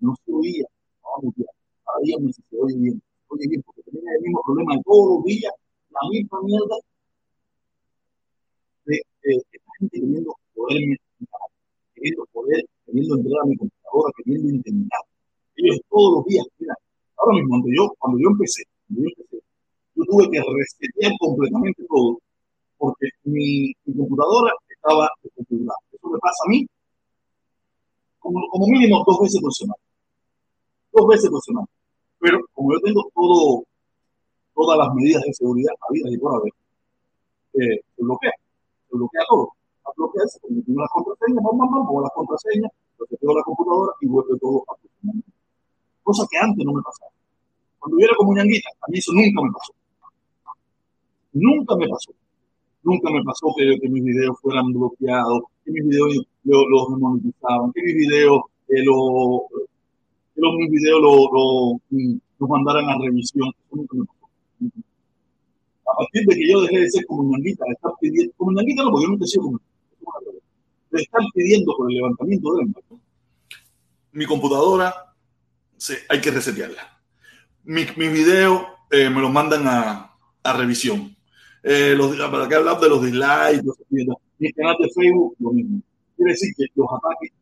no vamos ya, cada día me se oye bien, oye bien, porque tenía el mismo problema de todos los días, la misma mierda de, esta gente queriendo poderme queriendo poder, queriendo entrar a mi computadora, queriendo intentar. Ellos todos los días, mira, ahora mismo, cuando yo, cuando yo empecé, cuando yo empecé, yo tuve que resetear completamente todo, porque mi, mi computadora estaba desconfigurada. Eso me pasa a mí como, como mínimo dos veces por semana. Veces semana. Pero como yo tengo todo, todas las medidas de seguridad habidas y por haber, eh, se bloquea, se bloquea todo. A bloquearse, tengo las contraseñas, vamos, las contraseñas, tengo la computadora y vuelve todo a funcionar. Cosa que antes no me pasaba. Cuando yo era como ñanguita, a mí eso nunca me pasó. Nunca me pasó. Nunca me pasó que, mis videos fueran bloqueados, que mis videos los monetizaban, que mis videos, eh, lo, que los, mis videos lo, lo, los mandaran a revisión. A partir de que yo dejé de ser como ñanguita, de estar pidiendo, como no, porque yo nunca he sido como de estar pidiendo por el levantamiento del embargo. Mi computadora, sí, hay que resetearla. Mis mi videos eh, me los mandan a, a revisión eh, los, para que hablar de los dislikes, los, mi canal de Facebook, lo mismo. Quiere decir que los ataques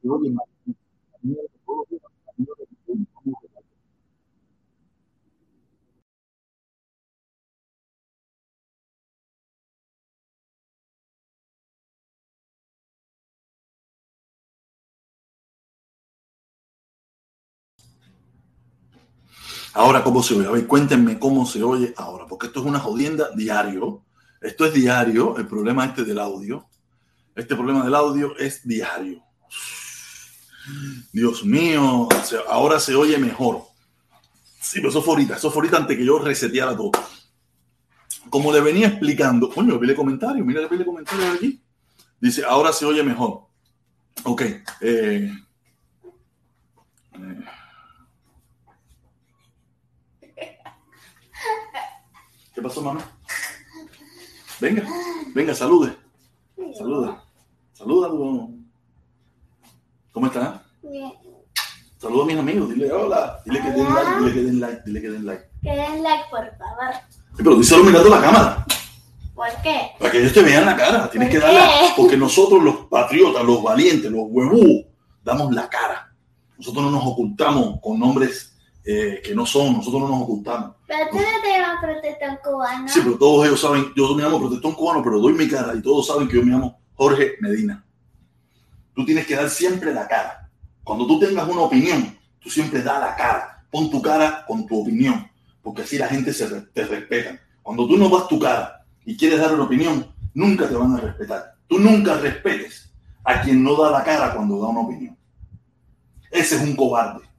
se oyen más. Ahora, ¿cómo se oye? A ver, cuéntenme cómo se oye ahora, porque esto es una jodienda diario. Esto es diario, el problema este del audio. Este problema del audio es diario. Dios mío, ahora se oye mejor. Sí, pero eso fue ahorita, eso fue ahorita antes que yo reseteara todo. Como le venía explicando, coño, pile comentario, mira, pile comentario aquí. Dice, ahora se oye mejor. Ok. Eh, eh, ¿Qué pasó, mamá? Venga, venga, salude. Saluda. Saluda. ¿Cómo está? Bien. Saluda a mis amigos, dile hola, dile que den like, dile que den like, dile que den like. Que den like, por favor. Pero díselo mirando la cámara. ¿Por qué? Para que ellos te vean la cara. Tienes que darla. Porque nosotros, los patriotas, los valientes, los huevú, damos la cara. Nosotros no nos ocultamos con nombres eh, que no son, nosotros no nos ocultamos. Pero tú no te llamas protestón cubano. Sí, pero todos ellos saben, yo me llamo protestón cubano, pero doy mi cara y todos saben que yo me llamo Jorge Medina. Tú tienes que dar siempre la cara. Cuando tú tengas una opinión, tú siempre da la cara. Pon tu cara con tu opinión, porque así la gente se, te respeta. Cuando tú no das tu cara y quieres dar una opinión, nunca te van a respetar. Tú nunca respetes a quien no da la cara cuando da una opinión. Ese es un cobarde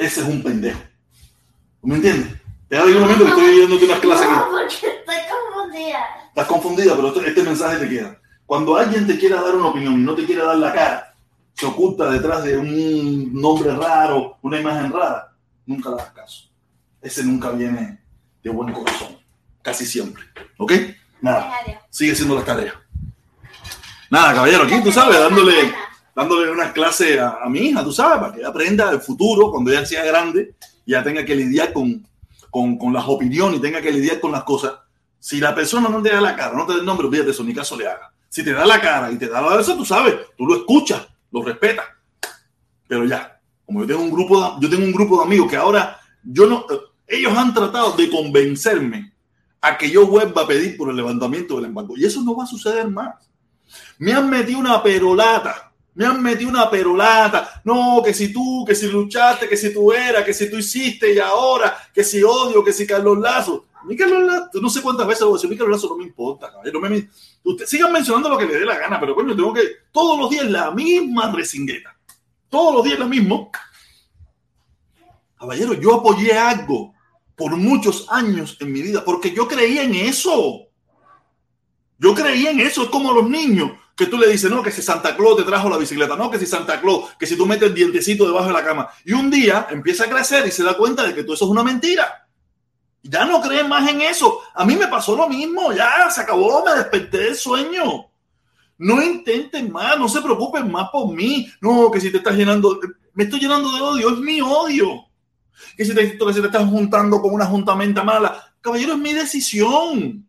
ese es un pendejo. ¿Me entiendes? Te ha un momento que estoy viendo una clase no, porque estoy confundida. Estás confundida, pero este, este, mensaje te queda. Cuando alguien te quiera dar una opinión y no te quiere dar la cara, se oculta detrás de un nombre raro, una imagen rara, nunca le das caso. Ese nunca viene de buen corazón. Casi siempre. ¿Ok? Nada. Sigue siendo la tarea. Nada, caballero, aquí tú sabes, dándole dándole una clase a, mi hija, tú sabes, para que ella aprenda el futuro, cuando ella sea grande, ya tenga que lidiar con, con, con, las opiniones y tenga que lidiar con las cosas. Si la persona no te da la cara, no te da nombre, olvídate eso, ni caso le haga. Si te da la cara y te da la eso, tú sabes, tú lo escuchas, lo respetas. Pero ya, como yo tengo un grupo de, yo tengo un grupo de amigos que ahora yo no, ellos han tratado de convencerme a que yo vuelva a pedir por el levantamiento del embargo. Y eso no va a suceder más. Me han metido una perolata me han metido una perolata. No, que si tú, que si luchaste, que si tú eras, que si tú hiciste y ahora, que si odio, que si Carlos Lazo. Mi Carlos Lazo, no sé cuántas veces lo voy a decir, mi Carlos Lazo no me importa, No me, usted, sigan mencionando lo que le dé la gana, pero coño, tengo que todos los días la misma resingueta. Todos los días lo mismo. Caballero, yo apoyé algo por muchos años en mi vida porque yo creía en eso. Yo creía en eso, es como los niños que tú le dices, no, que si Santa Claus te trajo la bicicleta, no, que si Santa Claus, que si tú metes el dientecito debajo de la cama. Y un día empieza a crecer y se da cuenta de que todo eso es una mentira. Ya no creen más en eso. A mí me pasó lo mismo, ya se acabó, me desperté del sueño. No intenten más, no se preocupen más por mí. No, que si te estás llenando. Me estoy llenando de odio, es mi odio. Que si te, que si te estás juntando con una juntamenta mala, caballero, es mi decisión.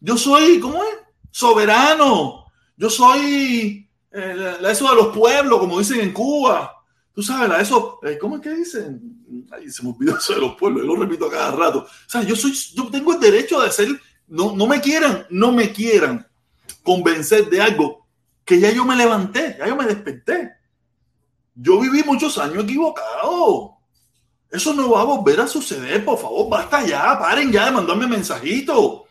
Yo soy, ¿cómo es? Soberano. Yo soy eh, eso de los pueblos, como dicen en Cuba. Tú sabes, la eso, eh, ¿cómo es que dicen? Ay, se me olvidó eso de los pueblos, yo lo repito cada rato. O sea, yo soy, yo tengo el derecho de ser, no, no me quieran, no me quieran convencer de algo que ya yo me levanté, ya yo me desperté. Yo viví muchos años equivocado. Eso no va a volver a suceder, por favor, basta ya, paren ya de mandarme mensajitos.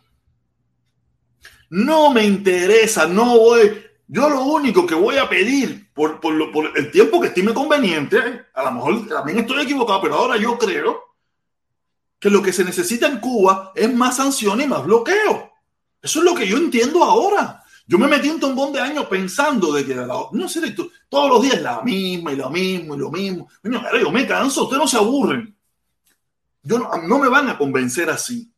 No me interesa, no voy. Yo lo único que voy a pedir por, el tiempo que estime conveniente, a lo mejor también estoy equivocado, pero ahora yo creo que lo que se necesita en Cuba es más sanciones y más bloqueo. Eso es lo que yo entiendo ahora. Yo me metí un tombón de años pensando de que, no sé, todos los días la misma y lo mismo y lo mismo. yo me canso, ustedes no se aburren. Yo no, no me van a convencer así.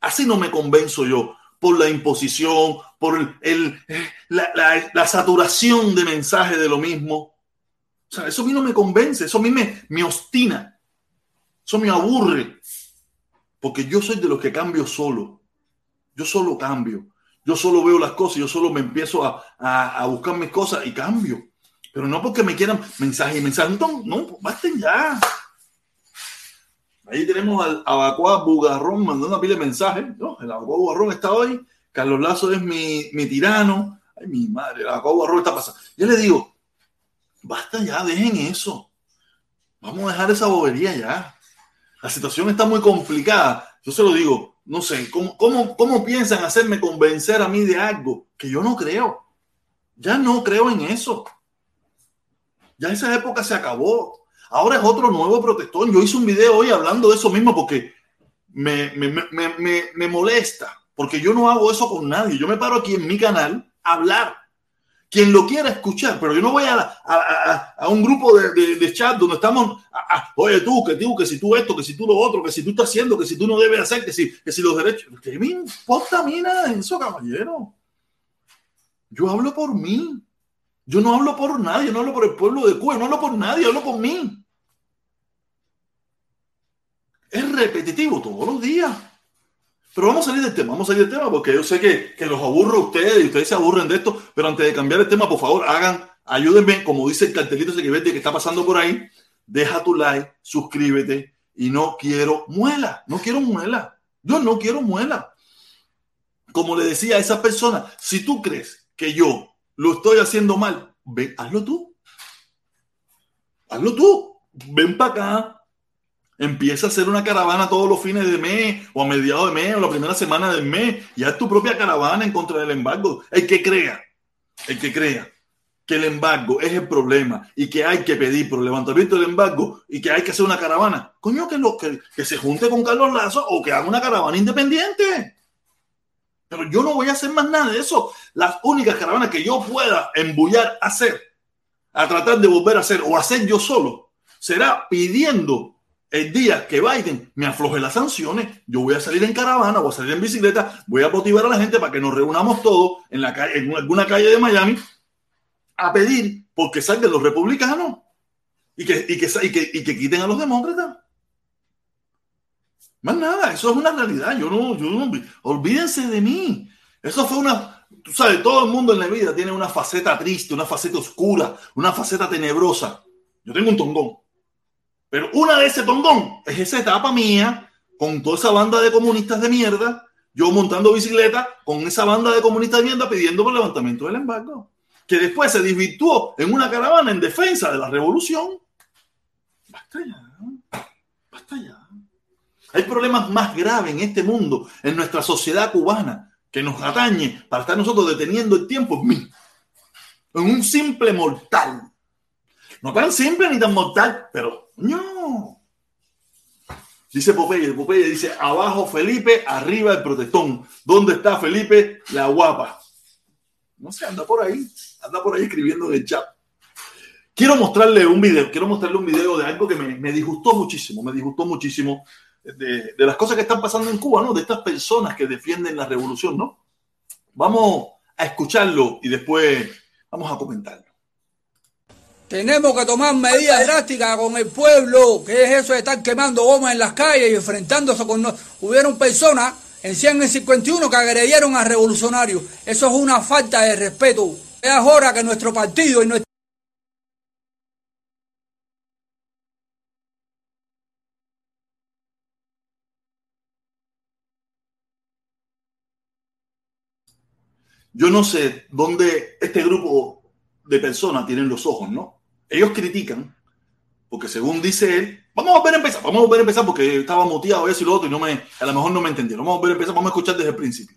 Así no me convenzo yo por la imposición, por el, la, la, la, saturación de mensajes de lo mismo. O sea, eso a mí no me convence, eso a mí me, me obstina, eso me aburre, porque yo soy de los que cambio solo. Yo solo cambio. Yo solo veo las cosas, yo solo me empiezo a, a, a buscar mis cosas y cambio. Pero no porque me quieran mensajes y mensajes. No, no, basten ya. Ahí tenemos al Abacuá Bugarrón mandando una pila de mensajes. ¿no? El Abacuá Bugarrón está hoy. Carlos Lazo es mi, mi tirano. Ay, mi madre, el Abacuá Bugarrón está pasando. Yo le digo, basta ya, dejen eso. Vamos a dejar esa bobería ya. La situación está muy complicada. Yo se lo digo, no sé, ¿cómo, cómo, cómo piensan hacerme convencer a mí de algo que yo no creo? Ya no creo en eso. Ya esa época se acabó. Ahora es otro nuevo protector. Yo hice un video hoy hablando de eso mismo porque me, me, me, me, molesta, porque yo no hago eso con nadie. Yo me paro aquí en mi canal a hablar. Quien lo quiera escuchar, pero yo no voy a, a, a, a un grupo de, de, de, chat donde estamos, oye tú, que tú, que si tú esto, que si tú lo otro, que si tú estás haciendo, que si tú no debes hacer, que si, que si los derechos. ¿Qué me importa a mí nada de eso, caballero? Yo hablo por mí. Yo no hablo por nadie, no hablo por el pueblo de Cuba, no hablo por nadie, hablo por mí. Es repetitivo todos los días. Pero vamos a salir del tema, vamos a salir del tema porque yo sé que, que los aburro a ustedes y ustedes se aburren de esto, pero antes de cambiar el tema, por favor, hagan, ayúdenme, como dice el cartelito ese que está pasando por ahí, deja tu like, suscríbete y no quiero muela, no quiero muela. Yo no quiero muela. Como le decía a esa persona, si tú crees que yo lo estoy haciendo mal, ve, hazlo tú. Hazlo tú. Ven para acá. Empieza a hacer una caravana todos los fines de mes o a mediados de mes o la primera semana del mes y haz tu propia caravana en contra del embargo. El que crea, el que crea que el embargo es el problema y que hay que pedir por el levantamiento del embargo y que hay que hacer una caravana, coño, que, lo, que, que se junte con Carlos Lazo o que haga una caravana independiente. Pero yo no voy a hacer más nada de eso. Las únicas caravanas que yo pueda embullar hacer, a tratar de volver a hacer o hacer yo solo, será pidiendo el día que Biden me afloje las sanciones. Yo voy a salir en caravana, voy a salir en bicicleta, voy a motivar a la gente para que nos reunamos todos en, la calle, en alguna calle de Miami a pedir porque salgan los republicanos y que, y que, y que, y que quiten a los demócratas. Más nada, eso es una realidad. Yo no, yo no, olvídense de mí. Eso fue una, tú sabes, todo el mundo en la vida tiene una faceta triste, una faceta oscura, una faceta tenebrosa. Yo tengo un tongón. Pero una de ese tongón es esa etapa mía con toda esa banda de comunistas de mierda, yo montando bicicleta con esa banda de comunistas de mierda pidiendo por levantamiento del embargo, que después se desvirtuó en una caravana en defensa de la revolución. Basta ya, basta ya. Hay problemas más graves en este mundo, en nuestra sociedad cubana, que nos atañe para estar nosotros deteniendo el tiempo en mí, en un simple mortal. No tan simple ni tan mortal, pero no. Dice Popeye, Popeye dice, abajo Felipe, arriba el protestón. ¿Dónde está Felipe? La guapa. No sé, anda por ahí, anda por ahí escribiendo en el chat. Quiero mostrarle un video, quiero mostrarle un video de algo que me, me disgustó muchísimo, me disgustó muchísimo de, las cosas que están pasando en Cuba, ¿no? De estas personas que defienden la revolución, ¿no? Vamos a escucharlo y después vamos a comentarlo. Tenemos que tomar medidas drásticas con el pueblo, que es eso de estar quemando bombas en las calles y enfrentándose con... No... Hubieron personas en 151 que agredieron a revolucionarios. Eso es una falta de respeto. Es hora que nuestro partido y nuestro... Yo no sé dónde este grupo de personas tienen los ojos, ¿no? Ellos critican, porque según dice él, vamos a volver a empezar, vamos a volver a empezar porque estaba motivado eso y lo otro y no me, a lo mejor no me entendieron. Vamos a volver a empezar, vamos a escuchar desde el principio.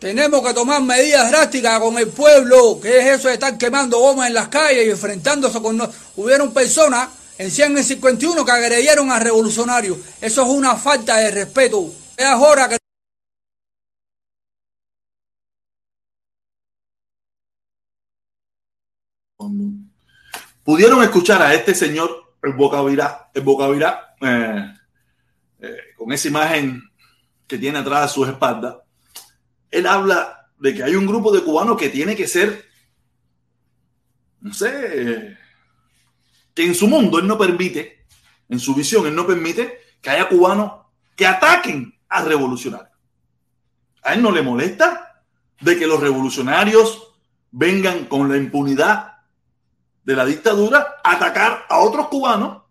Tenemos que tomar medidas drásticas con el pueblo, que es eso de estar quemando bombas en las calles y enfrentándose con... No... Hubieron personas en 151 que agredieron a revolucionarios. Eso es una falta de respeto. Es hora que... Pudieron escuchar a este señor, el Bocavirá, el Bocavirá, eh, eh, con esa imagen que tiene atrás de sus espaldas. Él habla de que hay un grupo de cubanos que tiene que ser, no sé, que en su mundo él no permite, en su visión él no permite que haya cubanos que ataquen a revolucionarios. A él no le molesta de que los revolucionarios vengan con la impunidad de la dictadura atacar a otros cubanos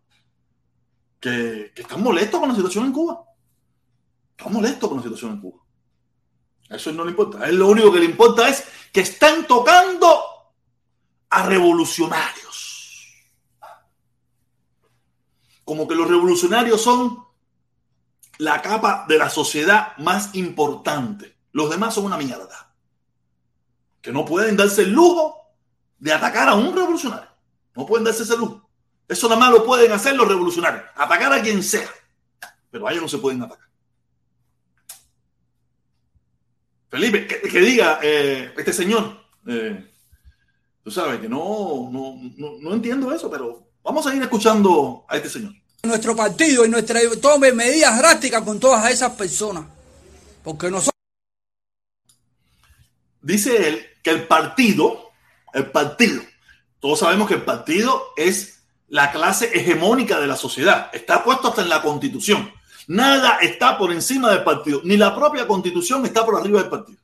que, están molestos con la situación en Cuba. Están molestos con la situación en Cuba. Eso no le importa. Él lo único que le importa es que están tocando a revolucionarios. Como que los revolucionarios son la capa de la sociedad más importante. Los demás son una mierda. Que no pueden darse el lujo de atacar a un revolucionario. No pueden darse ese lujo. Eso nada más lo pueden hacer los revolucionarios. Atacar a quien sea. Pero a ellos no se pueden atacar. Felipe, que, que diga eh, este señor. Eh, tú sabes que no, no, no, no, entiendo eso, pero vamos a ir escuchando a este señor. Nuestro partido y nuestra tome medidas drásticas con todas esas personas. Porque nosotros. Dice él que el partido, el partido, todos sabemos que el partido es la clase hegemónica de la sociedad. Está puesto hasta en la constitución. Nada está por encima del partido, ni la propia constitución está por arriba del partido.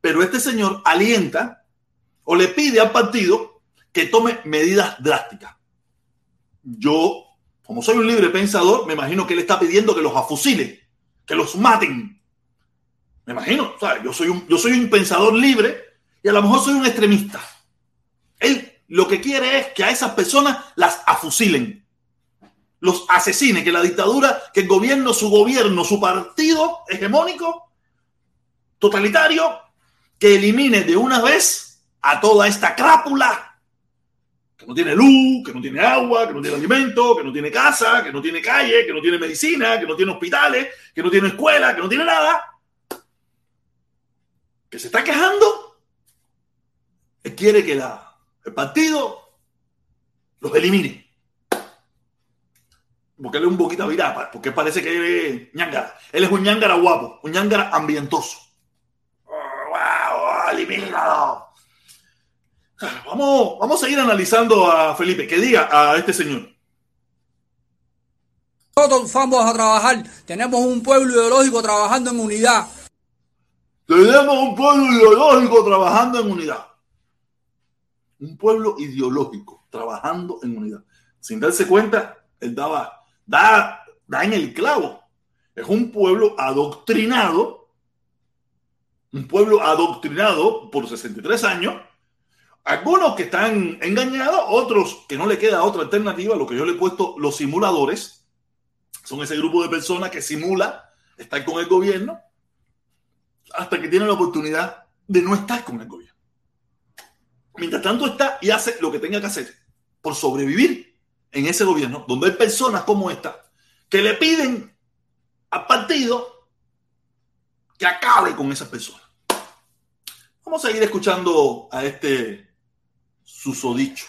Pero este señor alienta o le pide al partido que tome medidas drásticas. Yo, como soy un libre pensador, me imagino que él está pidiendo que los afusilen, que los maten. Me imagino, ¿sabes? Yo soy yo soy un pensador libre y a lo mejor soy un extremista. Él lo que quiere es que a esas personas las afusilen los asesine, que la dictadura, que el gobierno, su gobierno, su partido hegemónico, totalitario, que elimine de una vez a toda esta crápula que no tiene luz, que no tiene agua, que no tiene alimento, que no tiene casa, que no tiene calle, que no tiene medicina, que no tiene hospitales, que no tiene escuela, que no tiene nada, que se está quejando, quiere que la, el partido los elimine porque él es un poquito virapa, porque parece que él es ñangara. Él es un ñangara guapo, un ñangara ambientoso. ¡Wow! ¡Eliminado! Vamos, vamos a ir analizando a Felipe. Que diga a este señor. Todos vamos a trabajar. Tenemos un pueblo ideológico trabajando en unidad. Tenemos un pueblo ideológico trabajando en unidad. Un pueblo ideológico trabajando en unidad. Sin darse cuenta, él daba da, da en el clavo. Es un pueblo adoctrinado, un pueblo adoctrinado por 63 años, algunos que están engañados, otros que no le queda otra alternativa, lo que yo le he puesto los simuladores, son ese grupo de personas que simula estar con el gobierno hasta que tienen la oportunidad de no estar con el gobierno. Mientras tanto está y hace lo que tenga que hacer por sobrevivir en ese gobierno, donde hay personas como esta que le piden al partido que acabe con esas personas. Vamos a ir escuchando a este susodicho.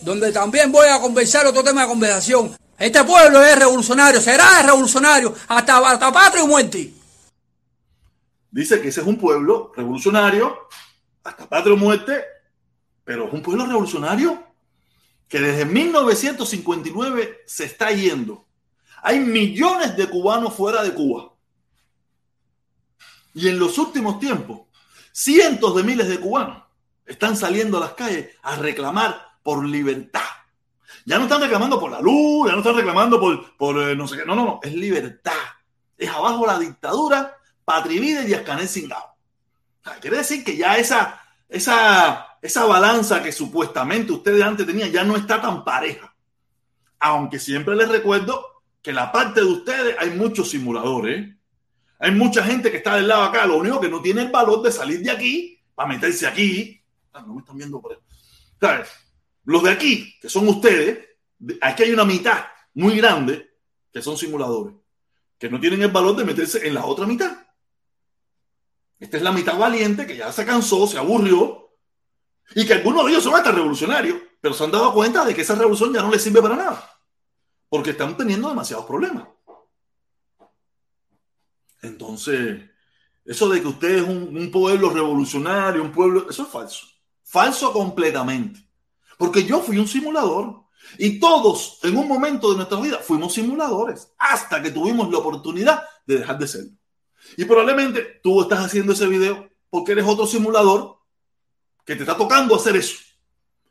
Donde también voy a conversar otro tema de conversación. Este pueblo es revolucionario, será revolucionario hasta, hasta patria y muerte. Dice que ese es un pueblo revolucionario hasta patria o muerte pero es un pueblo revolucionario que desde 1959 se está yendo. Hay millones de cubanos fuera de Cuba. Y en los últimos tiempos, cientos de miles de cubanos están saliendo a las calles a reclamar por libertad. Ya no están reclamando por la luz, ya no están reclamando por, por eh, no sé qué. No, no, no, es libertad. Es abajo la dictadura, Patrivide y Ascanel Singao. O quiere decir que ya esa, esa, esa balanza que supuestamente ustedes antes tenían ya no está tan pareja. Aunque siempre les recuerdo que la parte de ustedes hay muchos simuladores. Hay mucha gente que está del lado acá, lo único que no tiene el valor de salir de aquí para meterse aquí. Ah, no me están viendo por. ¿Sabes? Los de aquí, que son ustedes, aquí hay una mitad muy grande que son simuladores, que no tienen el valor de meterse en la otra mitad. Esta es la mitad valiente que ya se cansó, se aburrió, y que algunos de ellos son hasta revolucionarios, pero se han dado cuenta de que esa revolución ya no les sirve para nada, porque están teniendo demasiados problemas. Entonces, eso de que usted es un, pueblo revolucionario, un pueblo, eso es falso. Falso completamente. Porque yo fui un simulador. Y todos en un momento de nuestra vida fuimos simuladores hasta que tuvimos la oportunidad de dejar de serlo. Y probablemente tú estás haciendo ese video porque eres otro simulador que te está tocando hacer eso.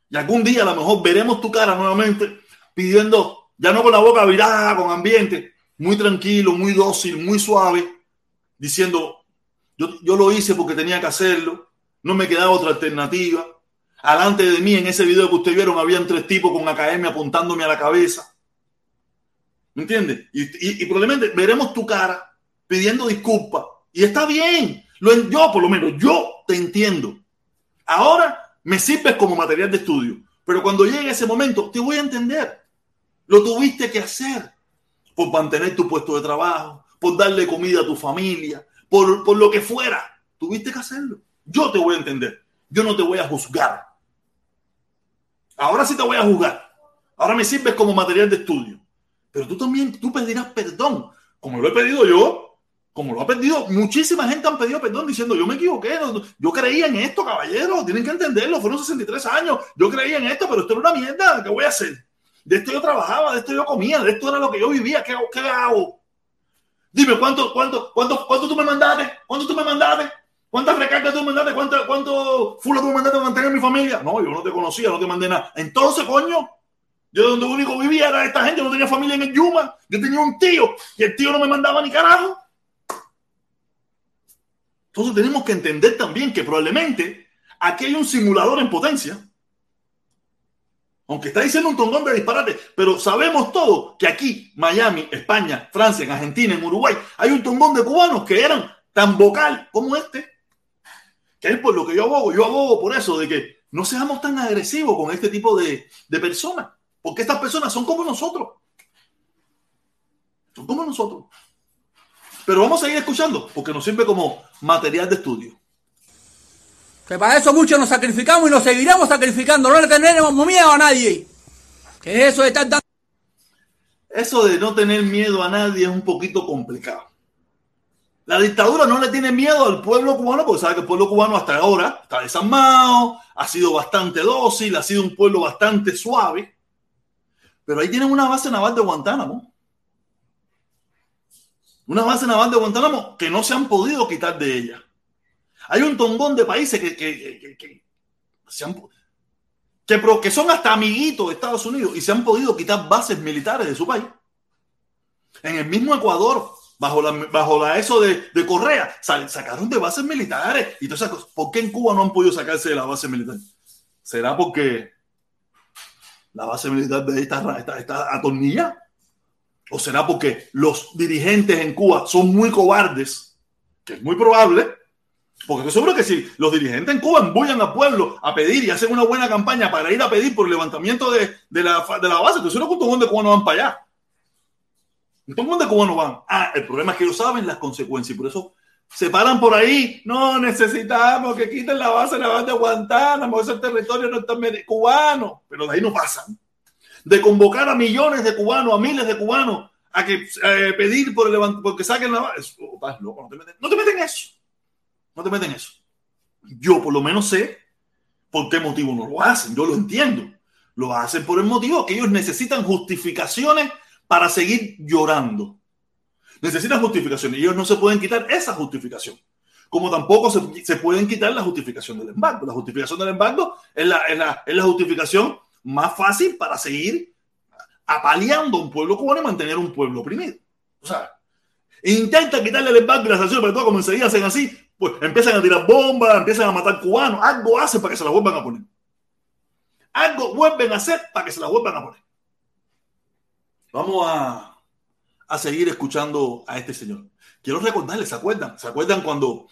Y algún día a lo mejor veremos tu cara nuevamente pidiendo, ya no con la boca virada, con ambiente, muy tranquilo, muy dócil, muy suave, diciendo, yo, yo lo hice porque tenía que hacerlo, no me quedaba otra alternativa. Alante de mí, en ese video que ustedes vieron, habían tres tipos con AKM apuntándome a la cabeza. ¿Me entiendes? Y, y, probablemente veremos tu cara pidiendo disculpas. Y está bien. Lo, yo, por lo menos, yo te entiendo. Ahora me sirves como material de estudio. Pero cuando llegue ese momento, te voy a entender. Lo tuviste que hacer por mantener tu puesto de trabajo, por darle comida a tu familia, por, por lo que fuera. Tuviste que hacerlo. Yo te voy a entender. Yo no te voy a juzgar. Ahora sí te voy a juzgar. Ahora me sirves como material de estudio. Pero tú también, tú pedirás perdón, como lo he pedido yo, como lo ha pedido, muchísima gente han pedido perdón diciendo, yo me equivoqué, yo creía en esto, caballero, tienen que entenderlo, fueron 63 años, yo creía en esto, pero esto era una mierda, ¿qué voy a hacer? De esto yo trabajaba, de esto yo comía, de esto era lo que yo vivía, ¿qué, qué hago? Dime, ¿cuánto, cuánto, cuánto, cuánto tú me mandaste? ¿Cuánto tú me mandaste? ¿Cuántas recargas tú me mandaste? ¿Cuánto, cuánto fula tú me mandaste para mantener mi familia? No, yo no te conocía, no te mandé nada. Entonces, coño, yo donde único vivía era esta gente, no tenía familia en el Yuma. Yo tenía un tío y el tío no me mandaba ni carajo. Entonces tenemos que entender también que probablemente aquí hay un simulador en potencia. Aunque está diciendo un tongón de disparate, pero sabemos todo que aquí, Miami, España, Francia, en Argentina, en Uruguay, hay un tongón de cubanos que eran tan vocal como este, que es por lo que yo abogo. Yo abogo por eso, de que no seamos tan agresivos con este tipo de, de personas, porque estas personas son como nosotros. Son como nosotros. Pero vamos a seguir escuchando, porque nos sirve como material de estudio. Que para eso muchos nos sacrificamos y nos seguiremos sacrificando. No le tendremos miedo a nadie. Que eso de estar dando. Eso de no tener miedo a nadie es un poquito complicado. La dictadura no le tiene miedo al pueblo cubano porque sabe que el pueblo cubano hasta ahora está desarmado, ha sido bastante dócil, ha sido un pueblo bastante suave. Pero ahí tienen una base naval de Guantánamo. Una base naval de Guantánamo que no se han podido quitar de ella. Hay un tongón de países que, que, que, se han, que, son hasta amiguitos de Estados Unidos y se han podido quitar bases militares de su país. En el mismo Ecuador, bajo la, bajo la eso de, de Correa, sacaron de bases militares y todas esas cosas. ¿Por qué en Cuba no han podido sacarse de la base militar? ¿Será porque la base militar de ahí está, está, está atornillada? ¿O será porque los dirigentes en Cuba son muy cobardes? Que es muy probable. Porque estoy seguro que si los dirigentes en Cuba embullan al pueblo a pedir y hacen una buena campaña para ir a pedir por el levantamiento de, la, de la base, estoy seguro que un montón de cubanos van para allá. Un montón de cubanos van. Ah, el problema es que ellos saben las consecuencias y por eso se paran por ahí. No, necesitamos que quiten la base la base de Guantánamo, ese territorio no está cubano. Pero de ahí no pasan. De convocar a millones de cubanos, a miles de cubanos, a que eh, pedir por el porque saquen la loco, no te meten, eso. No te meten eso. Yo por lo menos sé, por qué motivo no lo hacen. Yo lo entiendo. Lo hacen por el motivo que ellos necesitan justificaciones para seguir llorando. Necesitan justificaciones ellos no se pueden quitar esa justificación. Como tampoco se, se pueden quitar la justificación del embargo. La justificación del embargo es la, es la, es la justificación más fácil para seguir apaleando a un pueblo cubano y mantener un pueblo oprimido. O sea, intenta quitarle el embargo y las sanciones, pero todo como enseguida hacen así, pues empiezan a tirar bombas, empiezan a matar cubanos, algo hacen para que se las vuelvan a poner. Algo vuelven a hacer para que se las vuelvan a poner. Vamos a, a seguir escuchando a este señor. Quiero recordarles, ¿se acuerdan? ¿Se acuerdan cuando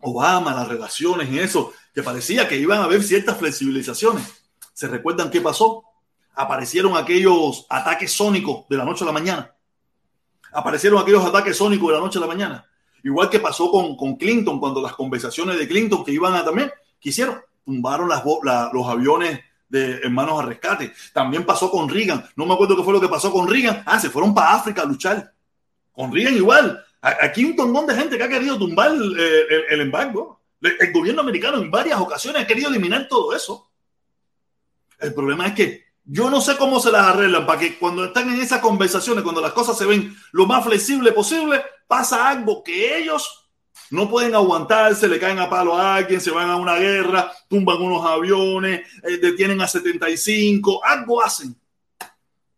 Obama, las relaciones y eso, que parecía que iban a haber ciertas flexibilizaciones? ¿Se recuerdan qué pasó? Aparecieron aquellos ataques sónicos de la noche a la mañana. Aparecieron aquellos ataques sónicos de la noche a la mañana. Igual que pasó con, con Clinton, cuando las conversaciones de Clinton que iban a también, quisieron, tumbaron las, la, los aviones de hermanos a rescate. También pasó con Reagan. No me acuerdo qué fue lo que pasó con Reagan. Ah, se fueron para África a luchar. Con Reagan igual. Aquí un montón de gente que ha querido tumbar el embargo. El gobierno americano en varias ocasiones ha querido eliminar todo eso. El problema es que yo no sé cómo se las arreglan para que cuando están en esas conversaciones, cuando las cosas se ven lo más flexible posible, pasa algo que ellos no pueden aguantarse, le caen a palo a alguien, se van a una guerra, tumban unos aviones, eh, detienen a 75, algo hacen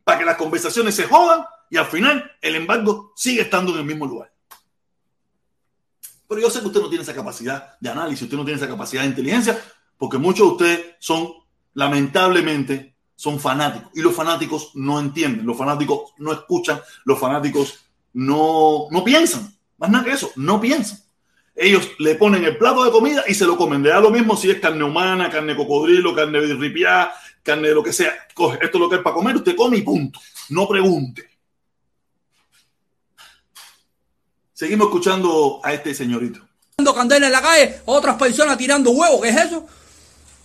para que las conversaciones se jodan y al final el embargo sigue estando en el mismo lugar. Pero yo sé que usted no tiene esa capacidad de análisis, usted no tiene esa capacidad de inteligencia, porque muchos de ustedes son, lamentablemente, son fanáticos. Y los fanáticos no entienden, los fanáticos no escuchan, los fanáticos no, no piensan. Más nada que eso, no piensan. Ellos le ponen el plato de comida y se lo comen. Le da lo mismo si es carne humana, carne de cocodrilo, carne de ripiá, carne de lo que sea. Coge, esto es lo que es para comer, usted come y punto. No pregunte. Seguimos escuchando a este señorito. Candela en la calle, otras personas tirando huevos, ¿qué es eso?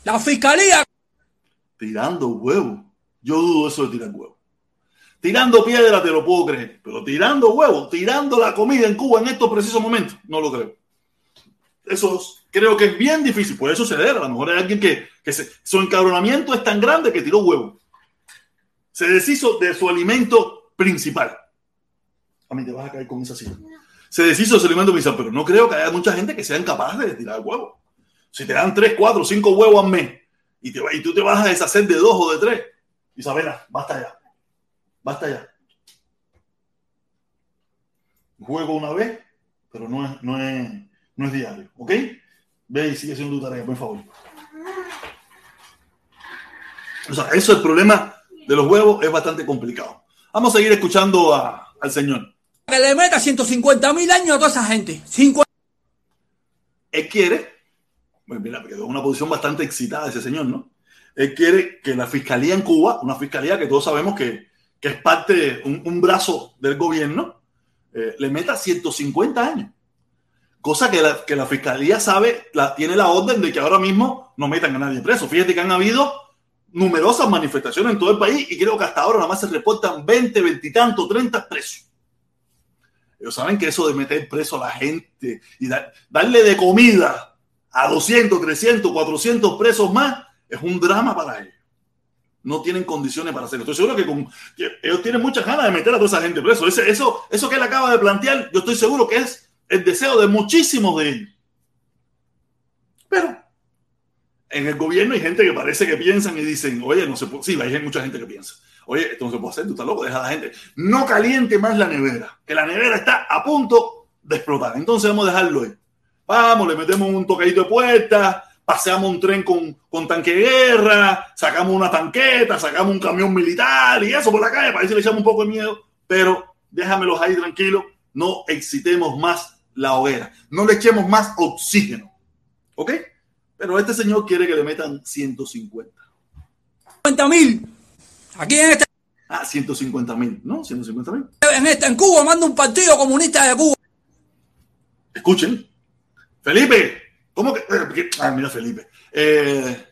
La fiscalía. Tirando huevos. Yo dudo eso de tirar huevos. Tirando piedra te lo puedo creer, pero tirando huevos, tirando la comida en Cuba en estos precisos momentos, no lo creo. Eso creo que es bien difícil. Puede suceder. A lo mejor hay alguien que, que su encabronamiento es tan grande que tiró huevos. Se deshizo de su alimento principal. A mí te vas a caer con esa silla. Se deshizo de su alimento principal, pero no creo que haya mucha gente que sean capaces de tirar huevos. Si te dan 3, 4, 5 huevos al mes y, te, y tú te vas a deshacer de dos o de tres, Isabela, basta ya. Basta ya. Juego una vez, pero no es, no es, no es diario. ¿Ok? Ve y sigue haciendo tu tarea, por favor. O sea, eso el problema de los huevos es bastante complicado. Vamos a seguir escuchando a, al señor. Que le meta 150 mil años a toda esa gente. 50. Él quiere, pues mira, quedó en una posición bastante excitada ese señor, ¿no? Él quiere que la fiscalía en Cuba, una fiscalía que todos sabemos que, que es parte, un, un brazo del gobierno, eh, le meta 150 años. Cosa que la, que la fiscalía sabe, la, tiene la orden de que ahora mismo no metan a nadie preso. Fíjate que han habido numerosas manifestaciones en todo el país y creo que hasta ahora nada más se reportan 20, 20 y tanto, 30 presos. Ellos saben que eso de meter preso a la gente y da, darle de comida a 200, 300, 400 presos más es un drama para ellos. No tienen condiciones para hacerlo. Estoy seguro que, ellos tienen muchas ganas de meter a toda esa gente preso. Ese, eso, eso que él acaba de plantear, yo estoy seguro que es el deseo de muchísimos de ellos. Pero en el gobierno hay gente que parece que piensan y dicen, oye, no se puede. Sí, hay mucha gente que piensa. Oye, esto no puede hacer, tú estás loco, deja a la gente. No caliente más la nevera, que la nevera está a punto de explotar. Entonces vamos a dejarlo ahí. Vamos, le metemos un tocadito de puerta, paseamos un tren con, con tanque de guerra, sacamos una tanqueta, sacamos un camión militar y eso por la calle para si le echamos un poco de miedo. Pero déjamelos ahí tranquilos, no excitemos más la hoguera, no le echemos más oxígeno. ¿Ok? Pero este señor quiere que le metan 150. 50 mil. Aquí en este, Ah, 150 mil, ¿no? 150 mil. en este, en Cuba, manda un partido comunista de Cuba. Escuchen. Felipe, ¿cómo que? Ah, mira, Felipe. Eh,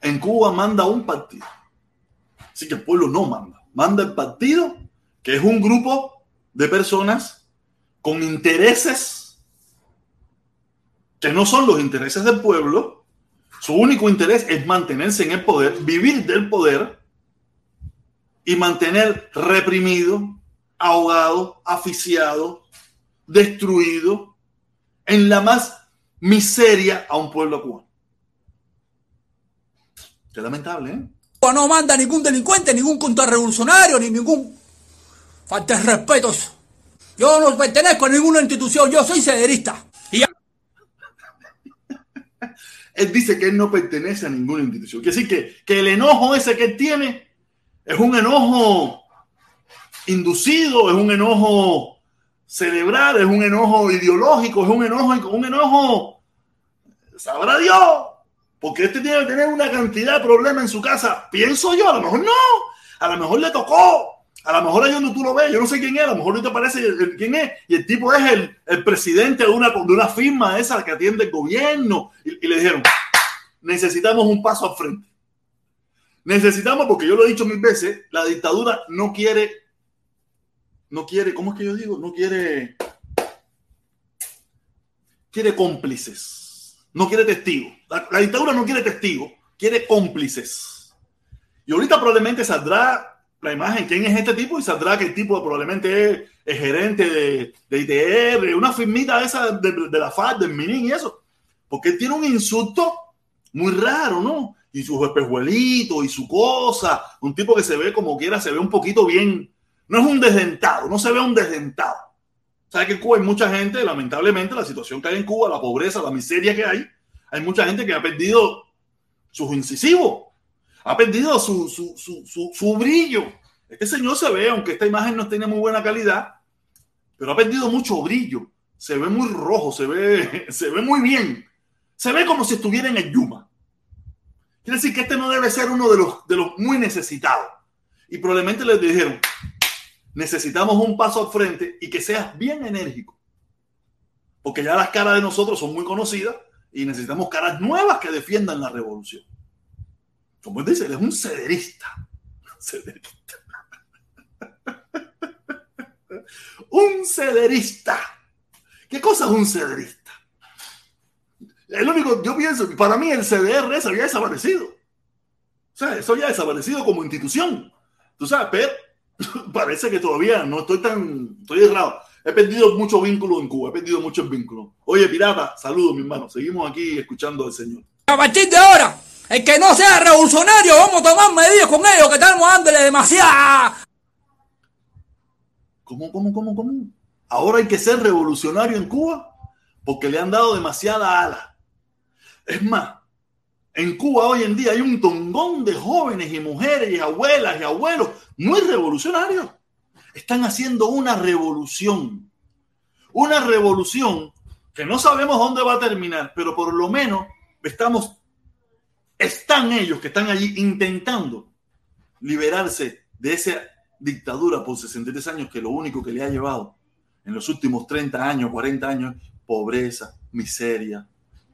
en Cuba manda un partido. Así que el pueblo no manda. Manda el partido, que es un grupo de personas con intereses que no son los intereses del pueblo, Su único interés es mantenerse en el poder, vivir del poder y mantener reprimido, ahogado, asfixiado, destruido, en la más miseria a un pueblo cubano. Qué lamentable, ¿eh? No manda ningún delincuente, ningún contrarrevolucionario, ni ningún falta de respeto. Yo no pertenezco a ninguna institución, yo soy cederista. Y Él dice que él no pertenece a ninguna institución. Quiere decir que, que el enojo ese que él tiene es un enojo inducido, es un enojo cerebral, es un enojo ideológico, es un enojo, un enojo, sabrá Dios, porque este tiene que tener una cantidad de problemas en su casa. Pienso yo, a lo mejor no, a lo mejor le tocó, a lo mejor ahí donde tú lo ves, yo no sé quién es, a lo mejor no te parece quién es, y el tipo es el, el presidente de una, de una firma esa que atiende el gobierno, y, y le dijeron, necesitamos un paso al frente. Necesitamos, porque yo lo he dicho mil veces, la dictadura no quiere, no quiere, ¿cómo es que yo digo? No quiere, quiere cómplices, no quiere testigos. La, dictadura no quiere testigos, quiere cómplices. Y ahorita probablemente saldrá la imagen, quién es este tipo, y saldrá que el tipo probablemente es, es gerente de, de ITR, una firmita esa de, la FAD, del Minin y eso. Porque él tiene un insulto muy raro, ¿no? Y sus espejuelitos y su cosa. Un tipo que se ve como quiera, se ve un poquito bien. No es un desdentado, no se ve un desdentado. ¿Sabes que en Cuba hay mucha gente, lamentablemente, la situación que hay en Cuba, la pobreza, la miseria que hay, hay mucha gente que ha perdido sus incisivos, ha perdido su, su, su, su, brillo. Este señor se ve, aunque esta imagen no tiene muy buena calidad, pero ha perdido mucho brillo. Se ve muy rojo, se ve, se ve muy bien. Se ve como si estuviera en el Yuma. Quiere decir que este no debe ser uno de los, de los muy necesitados. Y probablemente les dijeron, necesitamos un paso al frente y que seas bien enérgico. Porque ya las caras de nosotros son muy conocidas y necesitamos caras nuevas que defiendan la revolución. Como él dice, él es un cederista. Cederista. un cederista. ¿Qué cosa es un cederista? El único, yo pienso para mí el CDR se había desaparecido. O sea, eso ya ha desaparecido como institución. Tú sabes, pero parece que todavía no estoy tan, estoy errado. He perdido muchos vínculos en Cuba, he perdido muchos vínculos. Oye, pirata, saludos, mi hermano. Seguimos aquí escuchando al Señor. A partir de ahora, el que no sea revolucionario, vamos a tomar medidas con ellos, que estamos dándole demasiada. ¿Cómo, cómo, cómo, cómo? Ahora hay que ser revolucionario en Cuba porque le han dado demasiada ala. Es más, en Cuba hoy en día hay un tongón de jóvenes y mujeres y abuelas y abuelos muy revolucionarios. Están haciendo una revolución. Una revolución que no sabemos dónde va a terminar, pero por lo menos estamos, están ellos que están allí intentando liberarse de esa dictadura por 63 años que lo único que le ha llevado en los últimos 30 años, 40 años, pobreza, miseria,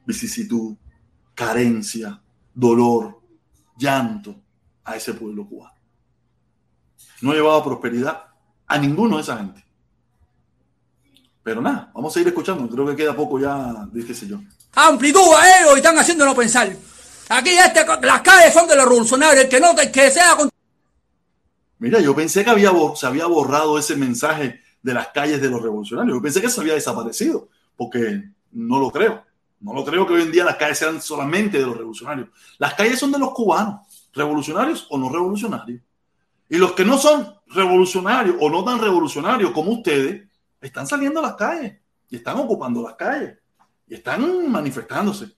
vicisitud, carencia, dolor, llanto a ese pueblo cubano. No ha llevado prosperidad a ninguno de esa gente. Pero nada, vamos a seguir escuchando. Creo que queda poco ya, sé yo. Amplitud a ellos y están haciéndolo pensar. Aquí este, las calles son de los revolucionarios, el que no, el que sea con Mira, yo pensé que había, se había borrado ese mensaje de las calles de los revolucionarios. Yo pensé que se había desaparecido, porque no lo creo. No lo creo que hoy en día las calles sean solamente de los revolucionarios. Las calles son de los cubanos, revolucionarios o no revolucionarios. Y los que no son revolucionarios o no tan revolucionarios como ustedes, están saliendo a las calles y están ocupando las calles y están manifestándose.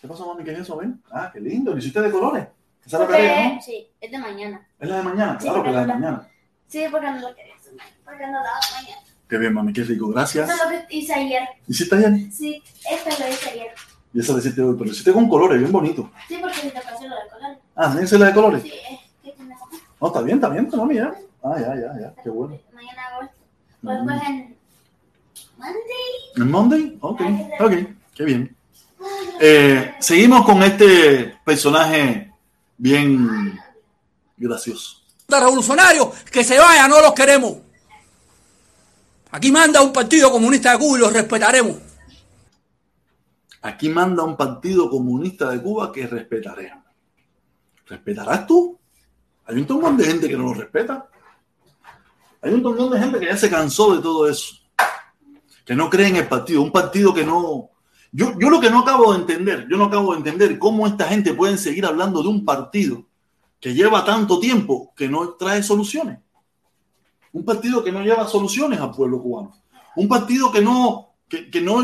¿Qué pasó, mami? ¿Qué es eso? ¿Ven? Ah, qué lindo. ¿Lo hiciste de colores? Esa es la ¿no? Sí, es de mañana. Es la de mañana, Sí, claro que es la de mañana. Sí, porque no lo quería hacer. Porque no daba mañana. Qué bien, mami, qué rico. Gracias. Eso es lo hice ayer. ¿Hiciste ayer? Sí, esto lo hice ayer. Y esa la hiciste hoy, pero lo hiciste con colores, bien bonito. Sí, porque si te pasé lo de color. Ah, ¿también hice la de colores? Sí, es que tiene No, está bien, está bien, mami, ya. Ah, ya, ya, ya, qué bueno. Mañana hago esto. Pues, pues en Monday. ¿En Monday? Ok, ok, qué bien. Eh, seguimos con este personaje bien gracioso. revolucionarios, que se vayan, no los queremos. Aquí manda un partido comunista de Cuba y los respetaremos. Aquí manda un partido comunista de Cuba que respetaré. ¿Respetarás tú? Hay un montón de gente que no lo respeta. Hay un montón de gente que ya se cansó de todo eso. Que no cree en el partido. Un partido que no. Yo, yo lo que no acabo de entender, yo no acabo de entender cómo esta gente puede seguir hablando de un partido que lleva tanto tiempo que no trae soluciones. Un partido que no lleva soluciones al pueblo cubano. Un partido que no, que, no.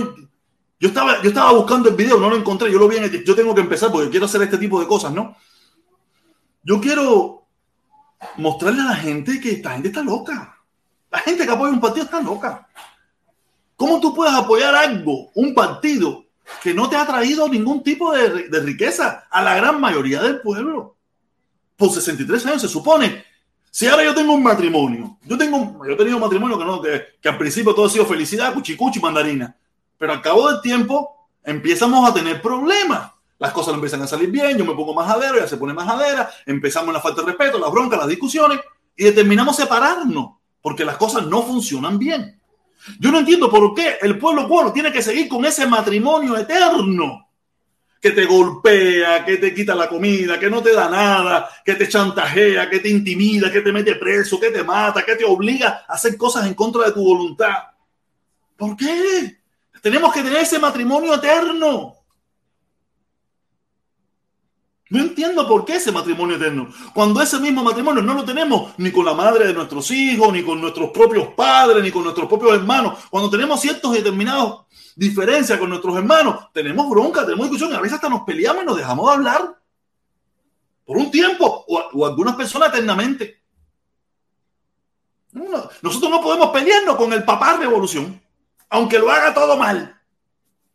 Yo estaba, yo estaba buscando el video, no lo encontré, yo lo vi en el, Yo tengo que empezar porque quiero hacer este tipo de cosas, ¿no? Yo quiero mostrarle a la gente que esta gente está loca. La gente que apoya un partido está loca. ¿Cómo tú puedes apoyar algo, un partido que no te ha traído ningún tipo de, de riqueza a la gran mayoría del pueblo? Por 63 años se supone si ahora yo tengo un matrimonio, yo tengo, yo he tenido un matrimonio que, no, que, que al principio todo ha sido felicidad, cuchicuchi, mandarina, pero al cabo del tiempo empezamos a tener problemas. Las cosas no empiezan a salir bien, yo me pongo majadero, ya se pone majadera, empezamos la falta de respeto, las broncas, las discusiones y determinamos separarnos porque las cosas no funcionan bien. Yo no entiendo por qué el pueblo cubano tiene que seguir con ese matrimonio eterno que te golpea, que te quita la comida, que no te da nada, que te chantajea, que te intimida, que te mete preso, que te mata, que te obliga a hacer cosas en contra de tu voluntad. ¿Por qué? Tenemos que tener ese matrimonio eterno. No entiendo por qué ese matrimonio eterno. Cuando ese mismo matrimonio no lo tenemos ni con la madre de nuestros hijos, ni con nuestros propios padres, ni con nuestros propios hermanos. Cuando tenemos ciertos determinados diferencia con nuestros hermanos, tenemos bronca, tenemos discusión, a veces hasta nos peleamos y nos dejamos de hablar por un tiempo o, o algunas personas eternamente. nosotros no podemos pelearnos con el papá revolución, aunque lo haga todo mal.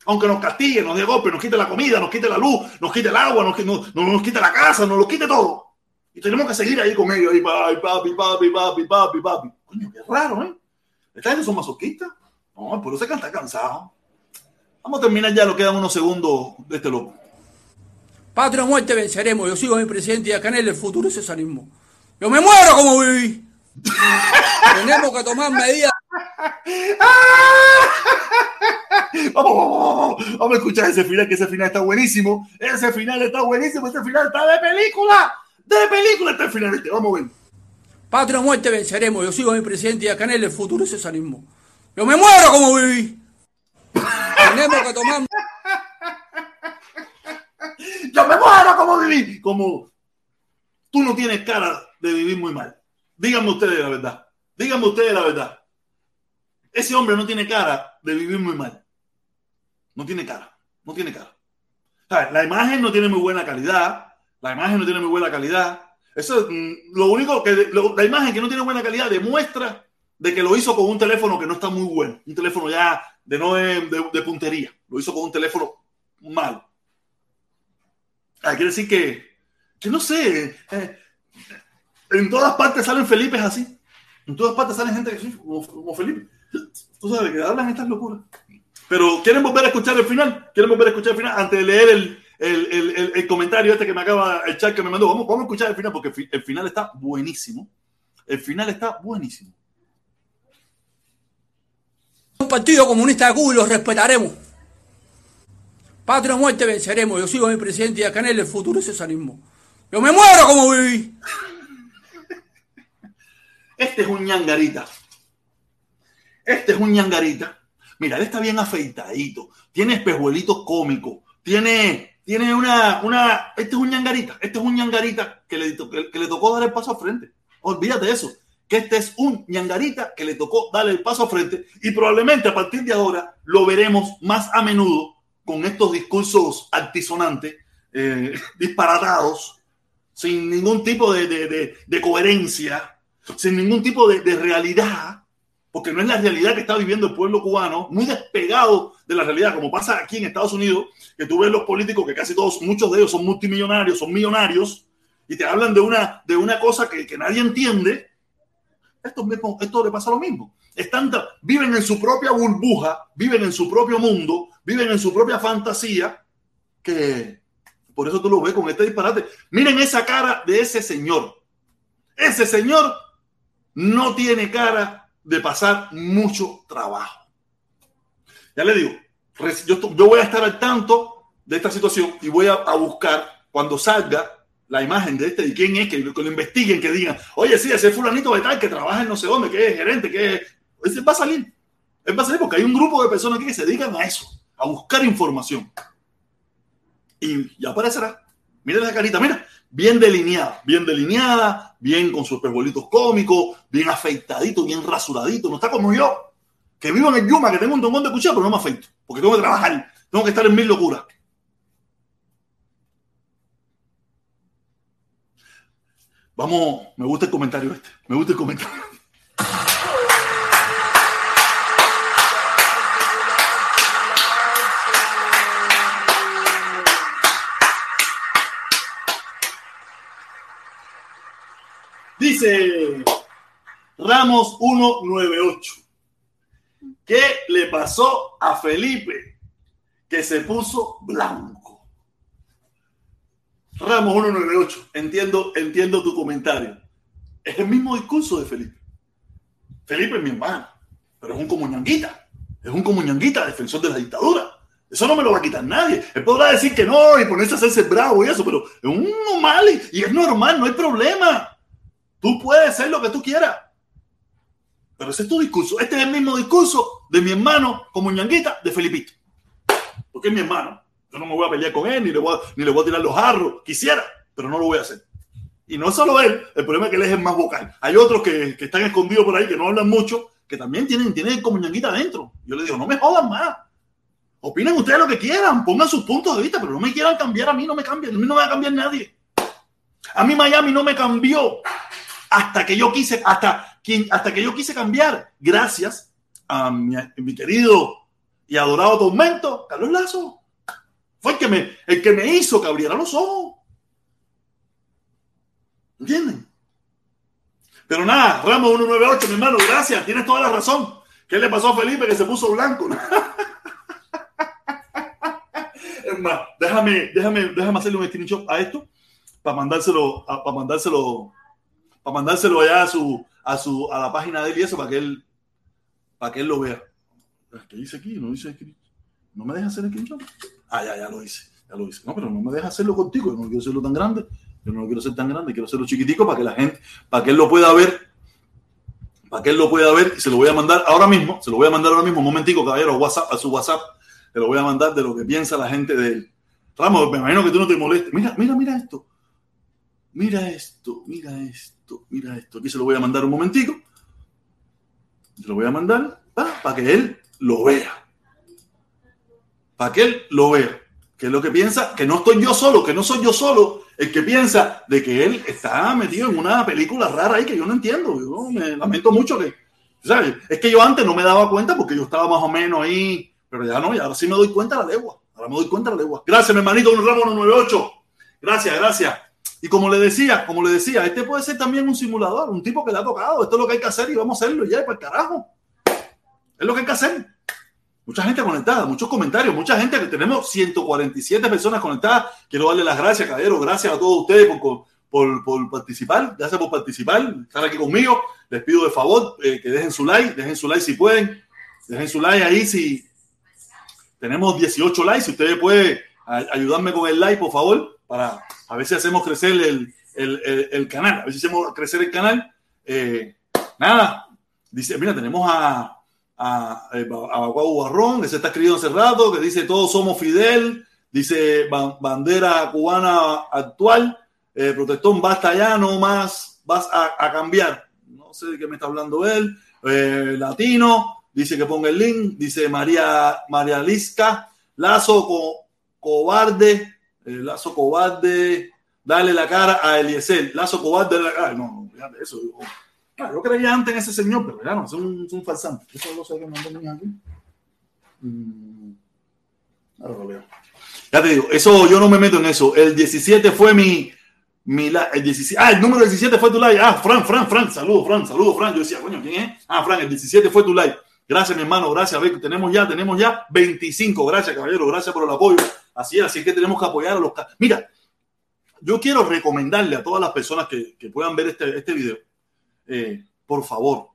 Aunque nos castigue, nos dé golpe, nos quite la comida, nos quite la luz, nos quite el agua, nos, nos, nos quite la casa, nos lo quite todo. Y tenemos que seguir ahí con ellos, ahí, papi, papi, papi, papi, papi. Coño, qué raro, ¿eh? Esta gente son masoquistas. No, por se está cansado. Vamos a terminar ya, lo quedan unos segundos de este loco. Patria muerte venceremos. Yo sigo mi presidente y acá en el futuro es socialismo. Yo me muero como viví. Tenemos que tomar medidas. vamos, vamos, vamos, vamos a escuchar ese final, que ese final está buenísimo. Ese final está buenísimo. Ese final está de película. De película está el final este. Vamos a ver. Patria muerte venceremos. Yo sigo mi presidente y acá en el futuro es socialismo. Yo me muero como viví. Tenemos que tomar. Yo me muero como viví. Como tú no tienes cara de vivir muy mal. Díganme ustedes la verdad. Díganme ustedes la verdad. Ese hombre no tiene cara de vivir muy mal. No tiene cara. No tiene cara. La imagen no tiene muy buena calidad. La imagen no tiene muy buena calidad. Eso es mm, lo único que la imagen que no tiene buena calidad demuestra de que lo hizo con un teléfono que no está muy bueno. Un teléfono ya de no de, de, puntería. Lo hizo con un teléfono malo. Ah, quiere decir que, que no sé, eh, en todas partes salen Felipe así. En todas partes salen gente así, como, como Felipe. Tú sabes que hablan estas locuras. Pero ¿quieren volver a escuchar el final? ¿Quieren volver a escuchar el final? Antes de leer el, el, el, el comentario este que me acaba, el chat que me mandó. Vamos, vamos a escuchar el final porque el final está buenísimo. El final está buenísimo un partido comunista de Cuba y los respetaremos. Patria o muerte venceremos. Yo sigo mi presidente y acá en el futuro es socialismo. Yo me muero como viví. Este es un ñangarita. Este es un ñangarita. Mira, él está bien afeitadito. Tiene espejuelitos cómicos. Tiene, tiene una, una. Este es un ñangarita. Este es un ñangarita que le, que, que le tocó dar el paso al frente. Olvídate de eso que este es un ñangarita que le tocó darle el paso a frente y probablemente a partir de ahora lo veremos más a menudo con estos discursos altisonantes, eh, disparatados, sin ningún tipo de, de, de, de coherencia, sin ningún tipo de, realidad, porque no es la realidad que está viviendo el pueblo cubano, muy despegado de la realidad, como pasa aquí en Estados Unidos, que tú ves los políticos que casi todos, muchos de ellos son multimillonarios, son millonarios, y te hablan de una, de una cosa que, que nadie entiende, esto, esto le pasa lo mismo. Están, viven en su propia burbuja, viven en su propio mundo, viven en su propia fantasía, que por eso tú lo ves con este disparate. Miren esa cara de ese señor. Ese señor no tiene cara de pasar mucho trabajo. Ya le digo, yo, voy a estar al tanto de esta situación y voy a buscar cuando salga la imagen de este y quién es, que, lo investiguen, que digan, oye, sí, ese fulanito de tal que trabaja en no sé dónde, que es gerente, que es... Ese va a salir. Él va a salir porque hay un grupo de personas aquí que se dedican a eso, a buscar información. Y ya aparecerá. Mira la carita, mira, bien delineada, bien delineada, bien con sus espejuelitos cómicos, bien afeitadito, bien rasuradito. No está como yo, que vivo en el Yuma, que tengo un montón de cuchillo, pero no me afeito, porque tengo que trabajar, tengo que estar en mil locuras. Vamos, me gusta el comentario este, me gusta el comentario. Dice Ramos 198. ¿Qué le pasó a Felipe que se puso blanco? Ramos 198. Entiendo, entiendo tu comentario. Es el mismo discurso de Felipe. Felipe es mi hermano, pero es un comuñanguita. Es un comuñanguita defensor de la dictadura. Eso no me lo va a quitar nadie. Él podrá decir que no y ponerse a hacerse bravo y eso, pero es un normal y es normal, no hay problema. Tú puedes ser lo que tú quieras. Pero ese es tu discurso. Este es el mismo discurso de mi hermano como ñanguita de Felipito. Porque es mi hermano. Yo no me voy a pelear con él, ni le voy a, ni le voy a tirar los jarros. Quisiera, pero no lo voy a hacer. Y no solo él, el problema es que él es más vocal. Hay otros que, que están escondidos por ahí, que no hablan mucho, que también tienen, tienen como ñanguita adentro. Yo le digo, no me jodan más. Opinen ustedes lo que quieran, pongan sus puntos de vista, pero no me quieran cambiar a mí, no me cambien, a mí no me va a cambiar nadie. A mí Miami no me cambió hasta que yo quise, hasta, hasta que yo quise cambiar, gracias a mi, mi querido y adorado tormento, Carlos Lazo. Fue el que me, el que me hizo que abriera los ojos. ¿Entienden? Pero nada, Ramos 198, mi hermano, gracias, tienes toda la razón. ¿Qué le pasó a Felipe que se puso blanco? es más, déjame, déjame, déjame hacerle un screenshot a esto para mandárselo, para mandárselo para mandárselo allá a su, a su, a la página de él y eso para que él, para que él lo vea. ¿Qué dice aquí? No dice aquí. No me deja hacer el screenshot. Ah, ya, ya lo hice. Ya lo hice. No, pero no me deja hacerlo contigo. Yo no quiero hacerlo tan grande. Yo no lo quiero hacer tan grande. Quiero hacerlo chiquitico para que la gente, para que él lo pueda ver. Para que él lo pueda ver. Y se lo voy a mandar ahora mismo. Se lo voy a mandar ahora mismo. Un momentico, caballero, WhatsApp, a su WhatsApp. Se lo voy a mandar de lo que piensa la gente de él. Ramos, me imagino que tú no te molestes. Mira, mira, mira esto. Mira esto, mira esto, mira esto. Aquí se lo voy a mandar un momentico. Se lo voy a mandar para que él lo vea. Para que él lo vea. Que es lo que piensa, que no estoy yo solo, que no soy yo solo el que piensa de que él está metido en una película rara ahí que yo no entiendo. Yo me lamento mucho que, ¿sabes? Es que yo antes no me daba cuenta porque yo estaba más o menos ahí, pero ya no, y ahora sí me doy cuenta la legua. Ahora me doy cuenta la legua. Gracias, mi hermanito, un ramo 98. Gracias, gracias. Y como le decía, como le decía, este puede ser también un simulador, un tipo que le ha tocado. Esto es lo que hay que hacer y vamos a hacerlo ya, para el carajo. Es lo que hay que hacer. Mucha gente conectada, muchos comentarios, mucha gente que tenemos 147 personas conectadas. Quiero darle las gracias, caballero. Gracias a todos ustedes por, por, por, participar. Gracias por participar, estar aquí conmigo. Les pido de favor eh, que dejen su like, dejen su like si pueden. Dejen su like ahí si tenemos 18 likes. Si ustedes pueden ayudarme con el like, por favor, para a ver si hacemos crecer el, el, el, el canal, a ver si hacemos crecer el canal. Eh, nada, dice, mira, tenemos a, a, a Barrón, que se está escribiendo hace rato, que dice, todos somos Fidel, dice bandera cubana actual, eh, protestón, basta ya, no más, vas a, cambiar. No sé de qué me está hablando él. Eh, latino, dice que ponga el link, dice María, María Lisca, Lazo co, cobarde, eh, Lazo cobarde, dale la cara a Eliezer. Lazo cobarde, dale la cara. No, no, de eso. Yo, yo creía antes en ese señor, pero ya no, es un, es un falsante. Eso lo sé que mandó aquí. Mm. Ahora lo leo. Ya te digo, eso yo no me meto en eso. El 17 fue mi. mi el 17, ah, el número 17 fue tu live. Ah, Fran, Fran, Fran, saludos, Fran, saludos, Fran. Yo decía, coño, ¿quién es? Ah, Fran, el 17 fue tu live. Gracias, mi hermano, gracias. Ver, tenemos ya, tenemos ya 25. Gracias, caballero, gracias por el apoyo. Así es, así que tenemos que apoyar a los. Mira, yo quiero recomendarle a todas las personas que, que puedan ver este, este video, eh, por favor,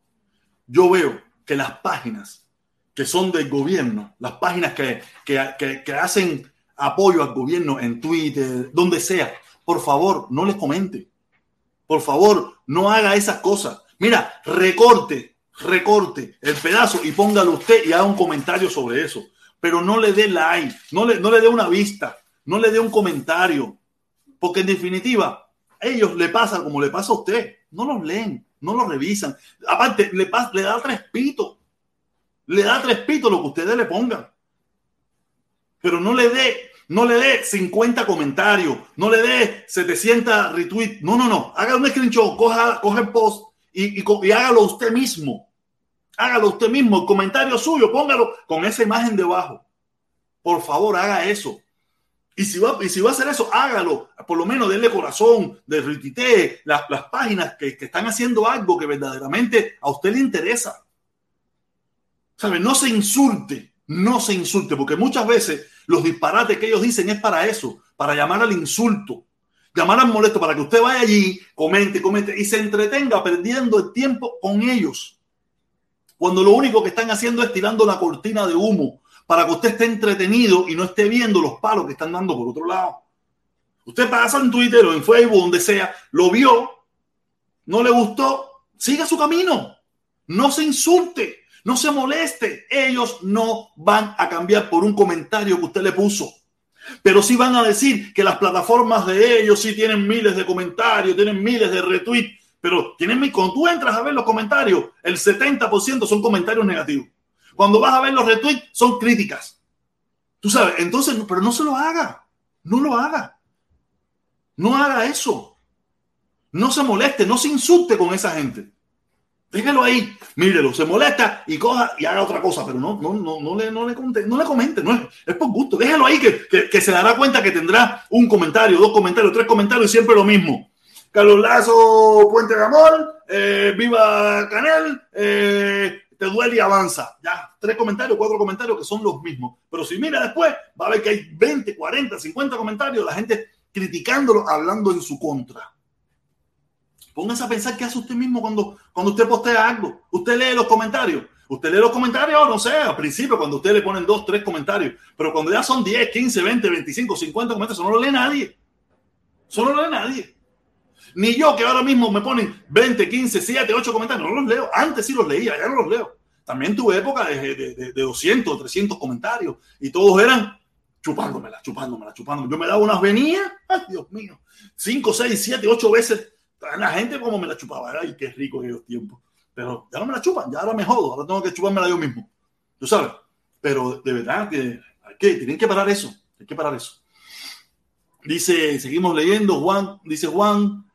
yo veo que las páginas que son del gobierno, las páginas que, que, que, hacen apoyo al gobierno en Twitter, donde sea, por favor, no les comente. Por favor, no haga esas cosas. Mira, recorte, recorte el pedazo y póngalo usted y haga un comentario sobre eso. Pero no le dé like, no le, no le dé una vista, no le dé un comentario. Porque en definitiva, ellos le pasa como le pasa a usted. No los leen, no los revisan. Aparte, le, le da tres pitos. Le da tres pitos lo que ustedes le pongan. Pero no le dé, no le dé 50 comentarios, no le dé 700 retweets. No, no, no. Haga un screenshot, coja, coja el post y, y, y hágalo usted mismo. Hágalo usted mismo. El comentario suyo, póngalo con esa imagen debajo. Por favor, haga eso. Y si, va, y si va a hacer eso, hágalo. Por lo menos denle corazón, de retite las, las páginas que, que, están haciendo algo que verdaderamente a usted le interesa. ¿Sabe? No se insulte, no se insulte, porque muchas veces los disparates que ellos dicen es para eso, para llamar al insulto, llamar al molesto, para que usted vaya allí, comente, comente y se entretenga perdiendo el tiempo con ellos. Cuando lo único que están haciendo es tirando la cortina de humo para que usted esté entretenido y no esté viendo los palos que están dando por otro lado. Usted pasa en Twitter o en Facebook, donde sea, lo vio, no le gustó, siga su camino. No se insulte, no se moleste. Ellos no van a cambiar por un comentario que usted le puso. Pero sí van a decir que las plataformas de ellos sí tienen miles de comentarios, tienen miles de retweets. Pero tienen, cuando tú entras a ver los comentarios, el 70% son comentarios negativos. Cuando vas a ver los retweets, son críticas. Tú sabes, entonces, pero no se lo haga. No lo haga. No haga eso. No se moleste, no se insulte con esa gente. Déjelo ahí, mírelo, se molesta y coja y haga otra cosa, pero no, no, no, no le, no le, comente, no le comente, no es, es por gusto. Déjelo ahí que, que, que, se dará cuenta que tendrá un comentario, dos comentarios, tres comentarios y siempre lo mismo. Carlos Lazo, Puente de Amor, eh, Viva Canel, eh, te duele y avanza. Ya, tres comentarios, cuatro comentarios que son los mismos. Pero si mira después, va a ver que hay 20, 40, 50 comentarios, la gente criticándolo, hablando en su contra. Póngase a pensar qué hace usted mismo cuando, cuando usted postea algo. Usted lee los comentarios. Usted lee los comentarios, no sé, al principio, cuando usted le ponen dos, tres comentarios. Pero cuando ya son 10, 15, 20, 25, 50 comentarios, eso no lo lee nadie. Eso no lo lee nadie. Ni yo que ahora mismo me ponen 20, 15, 7, 8 comentarios, no los leo. Antes sí los leía, ya no los leo. También tuve época de, de, de, de 200, 300 comentarios y todos eran chupándomela, chupándomela, chupándomela. Yo me daba unas venidas, ay Dios mío, 5, 6, 7, 8 veces. La gente como me la chupaba, ay, qué rico aquellos tiempos. Pero ya no me la chupan, ya ahora me jodo, ahora tengo que chupármela yo mismo. Tú sabes. Pero de verdad que, que tienen que parar eso, hay que parar eso. Dice, seguimos leyendo, Juan, dice Juan,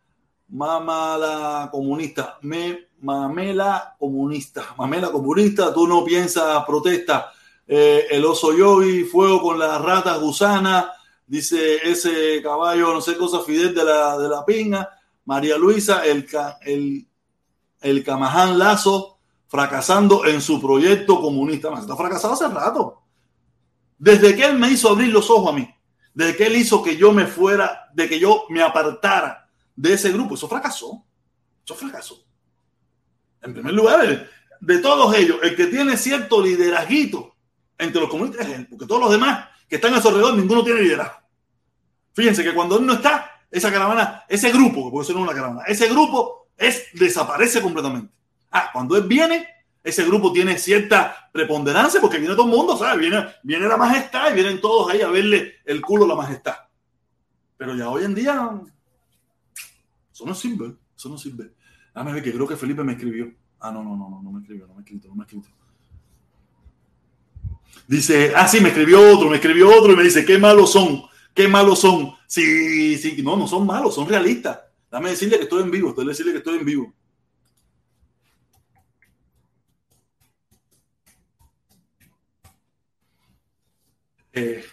mamala comunista, me, mamela comunista, mamela comunista, tú no piensas protesta, eh, el oso yogi, fuego con las ratas gusanas, dice ese caballo, no sé cosa, Fidel de la, de la pinga, María Luisa, el, el, el Camaján Lazo, fracasando en su proyecto comunista. Está fracasado hace rato. Desde que él me hizo abrir los ojos a mí, desde que él hizo que yo me fuera, de que yo me apartara de ese grupo. Eso fracasó. Eso fracasó. En primer lugar, de todos ellos, el que tiene cierto liderazguito entre los comunistas es él, porque todos los demás que están a su alrededor, ninguno tiene liderazgo. Fíjense que cuando él no está, esa caravana, ese grupo, porque eso no es una caravana, ese grupo es, desaparece completamente. Ah, cuando él viene, ese grupo tiene cierta preponderancia porque viene todo el mundo, ¿sabes? Viene, viene la majestad y vienen todos ahí a verle el culo a la majestad. Pero ya hoy en día eso no sirve, eso no sirve. Déjame ver que creo que Felipe me escribió. Ah, no, no, no, no, no me escribió, no me escrito, no me escrito. Dice, ah, sí, me escribió otro, me escribió otro y me dice, qué malos son, qué malos son. Sí, sí, no, no son malos, son realistas. Dame decirle que estoy en vivo, estoy decirle que estoy en vivo. Eh,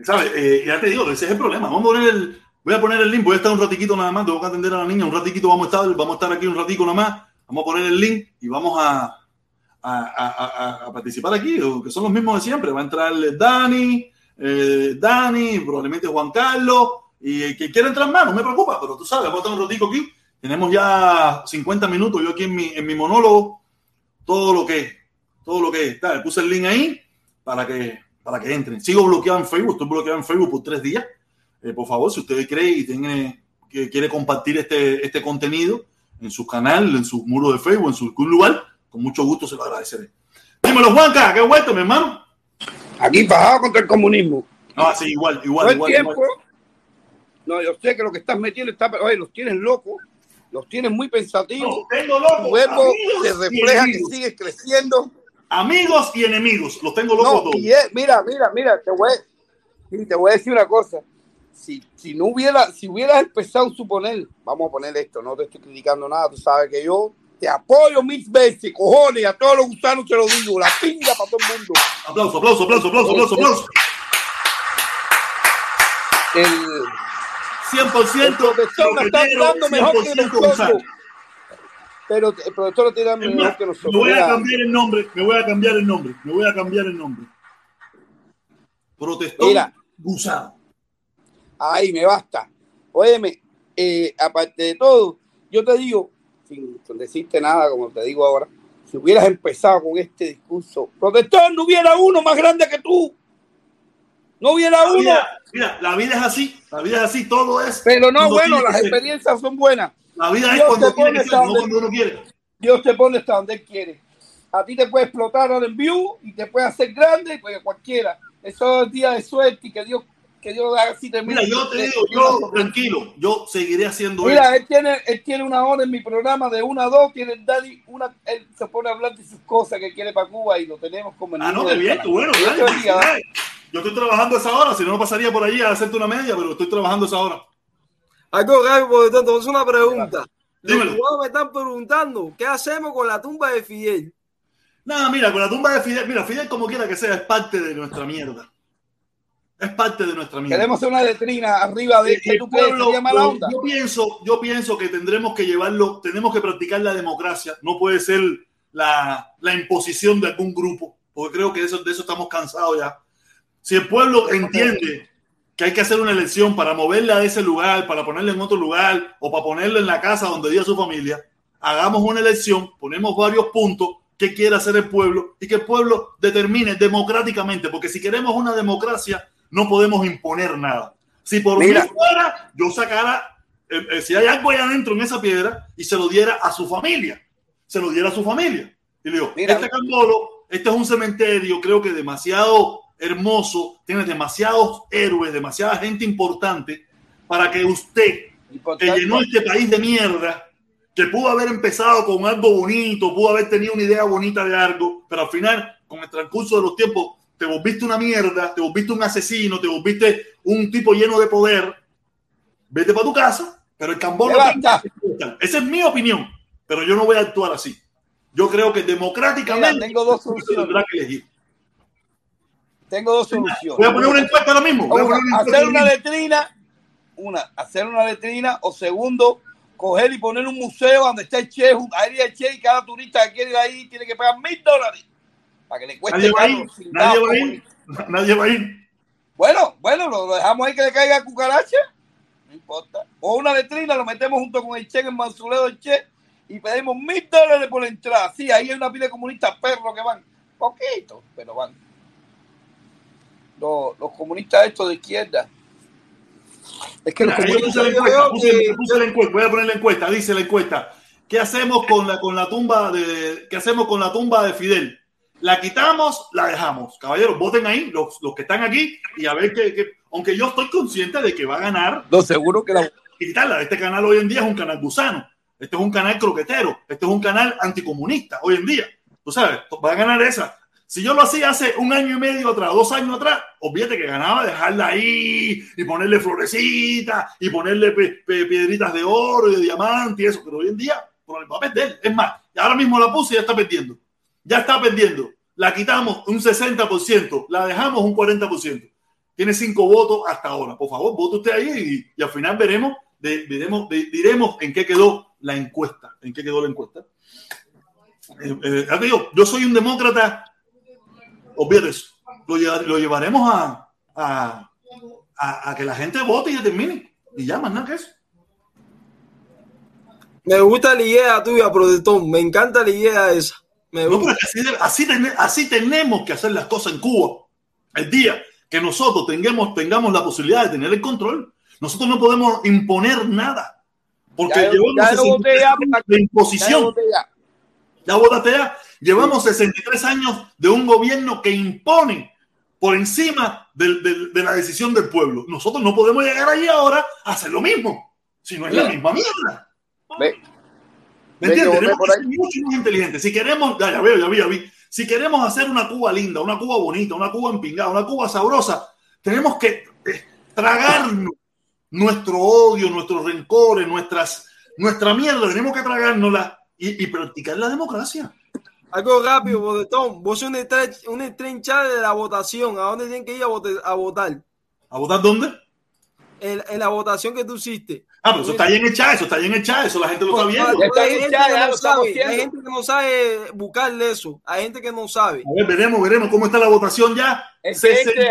¿Sabes? Eh, ya te digo, ese es el problema. Vamos a poner el, Voy a poner el link, voy a estar un ratiquito nada más, tengo que atender a la niña, un ratiquito vamos a estar, vamos a estar aquí un ratico nada más, vamos a poner el link y vamos a, a, a, participar aquí, que son los mismos de siempre. Va a entrar Dani, eh, Dani, probablemente Juan Carlos, y el que quiera entrar más, no me preocupa, pero tú sabes, vamos a estar un ratico aquí. Tenemos ya 50 minutos, yo aquí en mi, en mi monólogo, todo lo que todo lo que está. Puse el link ahí para que, para que entren. Sigo bloqueado en Facebook, estoy bloqueado en Facebook por tres días. Eh, por favor, si usted cree y tiene, que quiere compartir este, este contenido en su canal, en su muro de Facebook, en su lugar, con mucho gusto se lo agradeceré. Dímelo, Juanca, ¿qué vuelto, mi hermano? Aquí bajado contra el comunismo. No, sí, igual, igual, el igual, tiempo. igual. No, yo sé que lo que estás metiendo está. Oye, los tienes locos, los tienes muy pensativos. No, tengo locos. Tu verbo se refleja que sigues creciendo. Amigos y enemigos, los tengo locos No, todos. y es- mira, mira, mira, te voy, te voy a decir una cosa. Si, si no hubiera, si hubieras empezado a suponer, vamos a poner esto, no te estoy criticando nada, tú sabes que yo te apoyo mil veces, cojones, a todos los gusanos te lo digo, la pinga para todo el mundo. Aplauso, aplauso, aplauso, aplauso, aplauso, aplauso. El, 100% el profesor me está hablando mejor que 100% nosotros. Pero el profesor lo tiene Es mejor más, que Me nosotros. voy a cambiar el nombre, me voy a cambiar el nombre, me voy a cambiar el nombre. Protestón Mira. gusano. Ay, me basta. Óyeme, eh, aparte de todo, yo te digo, sin, sin decirte nada, como te digo ahora, si hubieras empezado con este discurso, protector, no hubiera uno más grande que tú. No hubiera La uno. vida, mira, la vida es así, la vida es así, todo es. Pero no, cuando bueno, las ser. experiencias son buenas. La vida es Dios cuando tiene pone que ser, no cuando uno quiere. Dios te pone hasta donde Él quiere. A ti te puede explotar ahora en view y te puede hacer grande, pues cualquiera. Eso es día de suerte y que Dios, que Dios haga así te Mira, yo te digo, yo tranquilo, yo seguiré haciendo Mira, eso. él tiene, él tiene una hora en mi programa de una a dos, tiene el Daddy, una, él se pone a hablar de sus cosas que quiere para Cuba y lo tenemos como el Ah, no, qué bien, qué bueno. Felicidades. Yo estoy trabajando esa hora, si no, no pasaría por allí a hacerte una media, pero estoy trabajando esa hora. Algo por tanto, es una pregunta. Los Dímelo. cubanos me están preguntando, ¿qué hacemos con la tumba de Fidel? Nada, mira, con la tumba de Fidel, mira, Fidel como quiera que sea, es parte de nuestra mierda. Es parte de nuestra mierda. Queremos hacer una letrina arriba de tú crees que pueblo, yo- onda. Yo pienso, yo pienso que tendremos que llevarlo, tenemos que practicar la democracia. No puede ser la, la imposición de algún grupo, porque creo que eso, de eso estamos cansados ya. Si el pueblo entiende que hay que hacer una elección para moverla de ese lugar, para ponerla en otro lugar o para ponerla en la casa donde vive su familia, hagamos una elección, ponemos varios puntos que quiere hacer el pueblo y que el pueblo determine democráticamente, porque si queremos una democracia, no podemos imponer nada. Si por Mira. mí fuera, yo sacara, eh, eh, si hay algo allá adentro en esa piedra, y se lo diera a su familia, se lo diera a su familia. Y le digo, Mira. este cambolo, este es un cementerio, creo que demasiado hermoso, tiene demasiados héroes, demasiada gente importante para que usted que llenó este país de mierda, que pudo haber empezado con algo bonito, pudo haber tenido una idea bonita de algo, pero al final, con el transcurso de los tiempos, te volviste una mierda, te volviste un asesino, te volviste un tipo lleno de poder. Vete para tu casa, pero el cambón no Esa es mi opinión, pero yo no voy a actuar así. Yo creo que democráticamente Mira, tengo dos soluciones. tendrá que elegir. tengo dos soluciones. Voy a poner una encuesta ahora mismo. Voy a poner una hacer una letrina, una, hacer una letrina, o segundo, coger y poner un museo donde está el Che, ahí el Che y cada turista que quiere ir ahí tiene que pagar mil dólares para que le cueste Nadie va a ir, nadie va a ir, nadie va a ir. Bueno, bueno, lo dejamos ahí que le caiga cucaracha, no importa. O una letrina, lo metemos junto con el Che en el mausoleo del Che y pedimos mil dólares por la entrada. Sí, ahí hay una pila de comunistas perros que van, poquito, pero van. Los, los comunistas estos de izquierda. Es que los Mira, ahí comunistas puse la encuesta, puse- que- puse la encuesta, voy a poner la encuesta, dice la encuesta. ¿Qué hacemos con la, con la tumba de qué hacemos con la tumba de Fidel? ¿La quitamos? ¿La dejamos? Caballeros, voten ahí, los, los que están aquí, y a ver que, que- aunque yo estoy consciente de que va a ganar No, seguro que la, quitarla. Este canal hoy en día es un canal gusano. Este es un canal croquetero. Este es un canal anticomunista hoy en día. Tú sabes, va a ganar esa. Si yo lo hacía hace un año y medio atrás, dos años atrás, olvídate que ganaba dejarla ahí y ponerle florecitas y ponerle pe- pe- piedritas de oro y de diamante y eso. Pero hoy en día va a perder. Es más, ahora mismo la puse y ya está perdiendo. Ya está perdiendo. La quitamos un 60%, la dejamos un 40%. Tiene cinco votos hasta ahora. Por favor, vote usted ahí y, al final veremos, de- diremos en qué quedó la encuesta. En qué quedó la encuesta. Eh, eh, yo soy un demócrata. Olvídate eso. Lo, llevar- lo llevaremos a, que la gente vote y determine. Y ya, más nada que eso. Me gusta la idea tuya, protector. Me encanta la idea esa. Me No, gusta. pero así, tenemos que hacer las cosas en Cuba. El día que nosotros tengamos, tengamos la posibilidad de tener el control, nosotros no podemos imponer nada. Porque Ya llevamos ya yo voté 63 ya años de imposición. voté ya. Ya votaste ya. Llevamos 63 años de un gobierno que impone por encima del- del- de la decisión del pueblo. Nosotros no podemos llegar allí ahora a hacer lo mismo. Si no es la misma mierda. Ve, ¿Me entiendes? Tenemos que ser mucho más inteligentes. Si queremos, ya, ya veo, ya vi, ya vi. Si queremos hacer una Cuba linda, una Cuba bonita, una Cuba empingada, una Cuba sabrosa, tenemos que eh, tragarnos nuestro odio, nuestros rencores, nuestras, nuestra mierda, tenemos que tragárnosla y, y practicar la democracia. Algo rápido, Bodetón. Vos sos una estrenchada de la votación. ¿A dónde tienen que ir a votar? ¿A votar dónde? En, en la votación que tú hiciste. Ah, pero eso está ahí en el chat, eso está ahí en el chat, eso la gente lo está viendo. Porque Está hay ahí gente ya, que ya no sabe. Hay gente que no sabe buscarle eso. Hay gente que no sabe. A ver, veremos, veremos cómo está la votación ya. El la, 69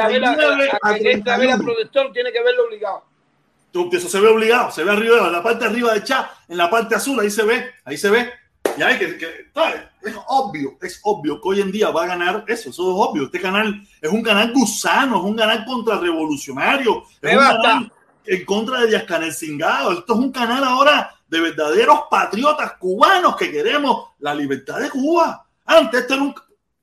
a ver la 31. protección tiene que verlo obligado. Tú, Eso se ve obligado, se ve arriba, en la parte de arriba del chat, en la parte azul, ahí se ve, ahí se ve. Y hay que, que- es obvio, es obvio que hoy en día va a ganar eso, eso es obvio. Este canal es un canal gusano, es un canal contrarrevolucionario, es Me un basta. canal en contra de Díaz Canel Cingado. Esto es un canal ahora de verdaderos patriotas cubanos que queremos la libertad de Cuba. Antes esto era un...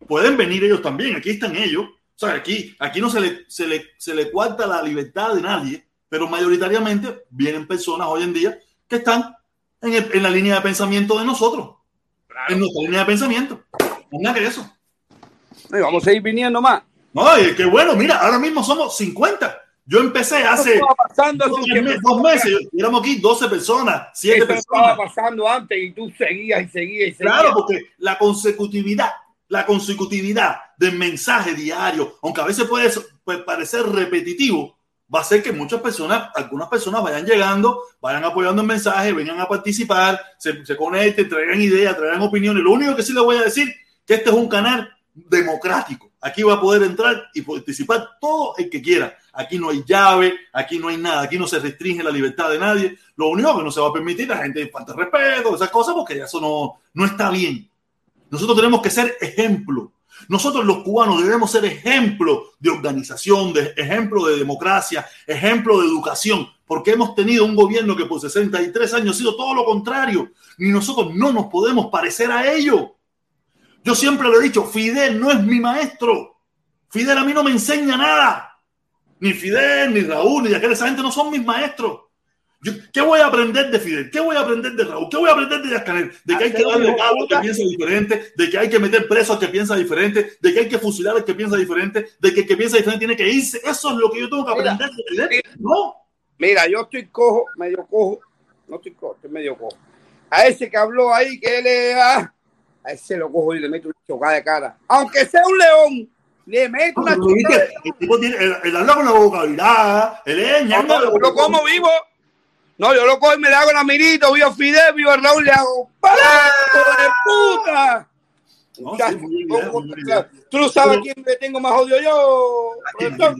Pueden venir ellos también, aquí están ellos. O sea, aquí, aquí no se le, se, le, se le cuarta la libertad de nadie, pero mayoritariamente vienen personas hoy en día que están en, el- en la línea de pensamiento de nosotros, en nuestra línea de pensamiento. No nada que eso. Y vamos a seguir viniendo más. No, y qué bueno, mira, ahora mismo somos 50. Yo empecé hace ¿Qué estaba pasando dos, meses, dos meses, éramos aquí 12 personas, 7 Eso estaba personas. pasando antes y tú seguías y seguías y seguías. Claro, porque la consecutividad, la consecutividad del mensaje diario, aunque a veces puede pues, parecer repetitivo, va a hacer que muchas personas, algunas personas vayan llegando, vayan apoyando el mensaje, vengan a participar, se, se conecten, traigan ideas, traigan opiniones. Lo único que sí les voy a decir que este es un canal democrático. Aquí va a poder entrar y participar todo el que quiera. Aquí no hay llave, aquí no hay nada, aquí no se restringe la libertad de nadie. Lo único que no se va a permitir la gente falta de respeto, esas cosas, porque eso no, no está bien. Nosotros tenemos que ser ejemplo. Nosotros los cubanos debemos ser ejemplo de organización, de ejemplo de democracia, ejemplo de educación, porque hemos tenido un gobierno que por 63 años ha sido todo lo contrario, y nosotros no nos podemos parecer a ellos. Yo siempre lo he dicho, Fidel no es mi maestro. Fidel a mí no me enseña nada. Ni Fidel, ni Raúl, ni aquel, esa gente no son mis maestros. Yo, ¿Qué voy a aprender de Fidel? ¿Qué voy a aprender de Raúl? ¿Qué voy a aprender de Díaz Canel? De que hay que darle cabo al que piensa diferente, de que hay que meter preso al que piensa diferente, de que hay que fusilar al que piensa diferente, de que el que piensa diferente tiene que irse. Eso es lo que yo tengo que Mira, aprender de Fidel. mira. No. Mira, yo estoy cojo, medio cojo. No estoy cojo, estoy medio cojo. A ese que habló ahí, que él es. Ah, a ese lo cojo y le meto una chocada de cara. Aunque sea un león, le meto una Pero viste, chocada de El tipo tiene, él, él habla con la boca virada, él es No, yo lo como vivo. No, yo lo cojo y me le hago la mirita, vivo Fidel, vivo Raúl, le hago ¡Para! ¡Hijo de puta! No, Muchacho, sí, muy bien, ¿cómo- muy bien. Tú no sabes a quién le tengo más odio yo, profesor?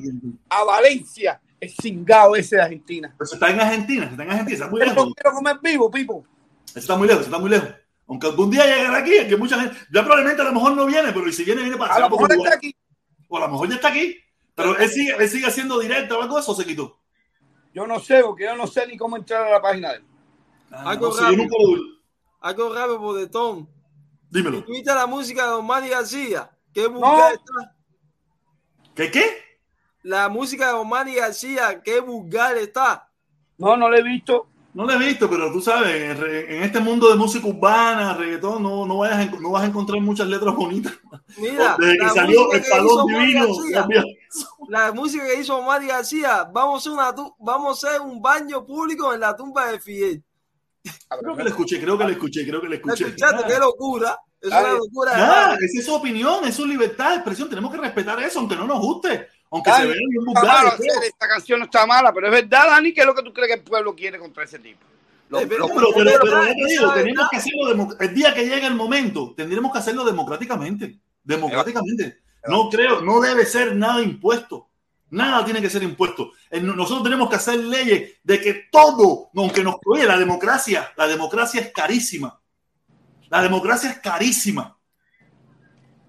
a Valencia, el cingado ese de Argentina. Pero se está en Argentina, se está en Argentina, está muy lejos. no quiero comer vivo, Pipo. Eso está muy lejos, eso está muy lejos. Aunque algún día llegará aquí, es que mucha gente, ya probablemente a lo mejor no viene, pero si viene, viene para A lo mejor está aquí. O a lo mejor ya está aquí. Pero él sigue, él sigue haciendo directo o algo de eso, se quitó. Yo no sé, porque yo no sé ni cómo entrar a la página de él. Ah, Algo no rápido. Algo rápido, Bodetón. Dímelo. ¿Tuviste la música de Don Manny García? ¿Qué vulgar No. está? ¿Qué qué? La música de Don Manny García, qué vulgar está. No, no lo he visto. No lo he visto, pero tú sabes, en, re- en este mundo de música urbana, reggaetón, no, no, vayas a, en- no vas a encontrar muchas letras bonitas. Mira, Desde que la salió música el que hizo palón divino, García, la música que hizo Manny García, vamos a hacer una tu- vamos a hacer un baño público en la tumba de Fidel. Creo que le escuché, creo que le escuché, creo que le ¿La escuché. escuchaste? Qué locura. Es una locura. nada. esa es su opinión, es su libertad de expresión. Tenemos que respetar eso, aunque no nos guste. Aunque Dani, se vea bien está vulgar. malo y todo. hacer, esta canción no está mala, pero es verdad, Dani, ¿qué es lo que tú crees que el pueblo quiere contra ese tipo? Eh, el día que llegue el momento, tendremos que hacerlo democráticamente. Democráticamente. No creo, no debe ser nada impuesto. Nada tiene que ser impuesto. En- Nosotros tenemos que hacer leyes de que todo, aunque nos oye, la democracia, la democracia es carísima. La democracia es carísima.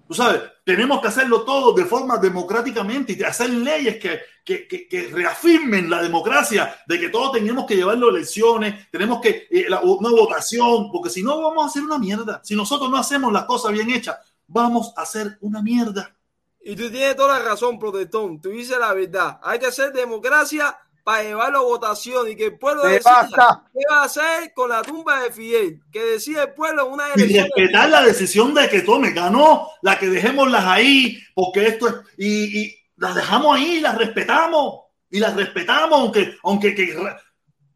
Tú sabes, tenemos que hacerlo todo de forma democráticamente y hacer leyes que, que, que, que reafirmen la democracia, de que todos tenemos que llevarlo a elecciones, tenemos que eh, la, una votación, porque si no vamos a hacer una mierda. Si nosotros no hacemos las cosas bien hechas, vamos a hacer una mierda. Y tú tienes toda la razón, protestón. Tú dices la verdad. Hay que hacer democracia para llevarlo a votación y que el pueblo Me decida basta. qué va a hacer con la tumba de Fidel. Que decide el pueblo en una Y elección. respetar la decisión de que tome, ganó, la que dejémoslas ahí, porque esto es, y, y las dejamos ahí, las respetamos, y las respetamos, aunque, aunque que,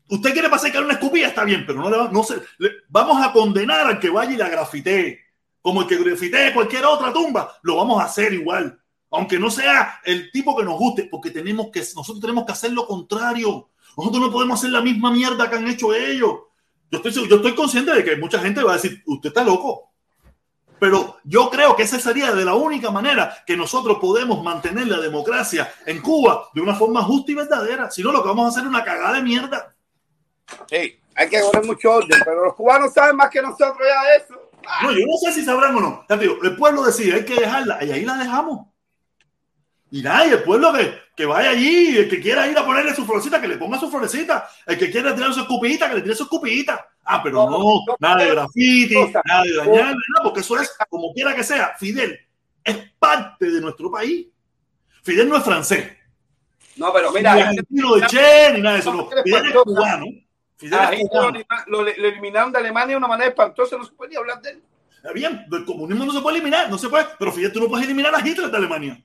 usted quiere pasar que era una escupida, está bien, pero no, le, va- no se, le- vamos a condenar al que vaya y la grafitee, como el que grafitee cualquier otra tumba, lo vamos a hacer igual, aunque no sea el tipo que nos guste, porque tenemos que, nosotros tenemos que hacer lo contrario, nosotros no podemos hacer la misma mierda que han hecho ellos. Yo estoy, yo estoy consciente de que mucha gente va a decir, usted está loco. Pero yo creo que esa sería de la única manera que nosotros podemos mantener la democracia en Cuba de una forma justa y verdadera. Si no, lo que vamos a hacer es una cagada de mierda. Sí, hay que poner mucho orden, pero los cubanos saben más que nosotros ya eso. No, yo no sé si sabrán o no. Ya digo, el pueblo decide, hay que dejarla, y ahí la dejamos. Y nada, y el pueblo que, que vaya allí, el que quiera ir a ponerle su florecita, que le ponga su florecita. El que quiera tirar su escupidita, que le tire su escupidita. Ah, pero No, no, no, nada de graffiti, cosa. nada de dañar, nada, porque eso es, como quiera que sea, Fidel es parte de nuestro país. Fidel no es francés, No, pero ni mira, argentino de Che, ni nada de eso. No. Fidel es cubano. Fidel es cubano. lo, eliminaron de Alemania de una manera espantosa, no se puede ni hablar de él. Está bien, del comunismo no se puede eliminar, no se puede, pero Fidel, tú no puedes eliminar a Hitler de Alemania.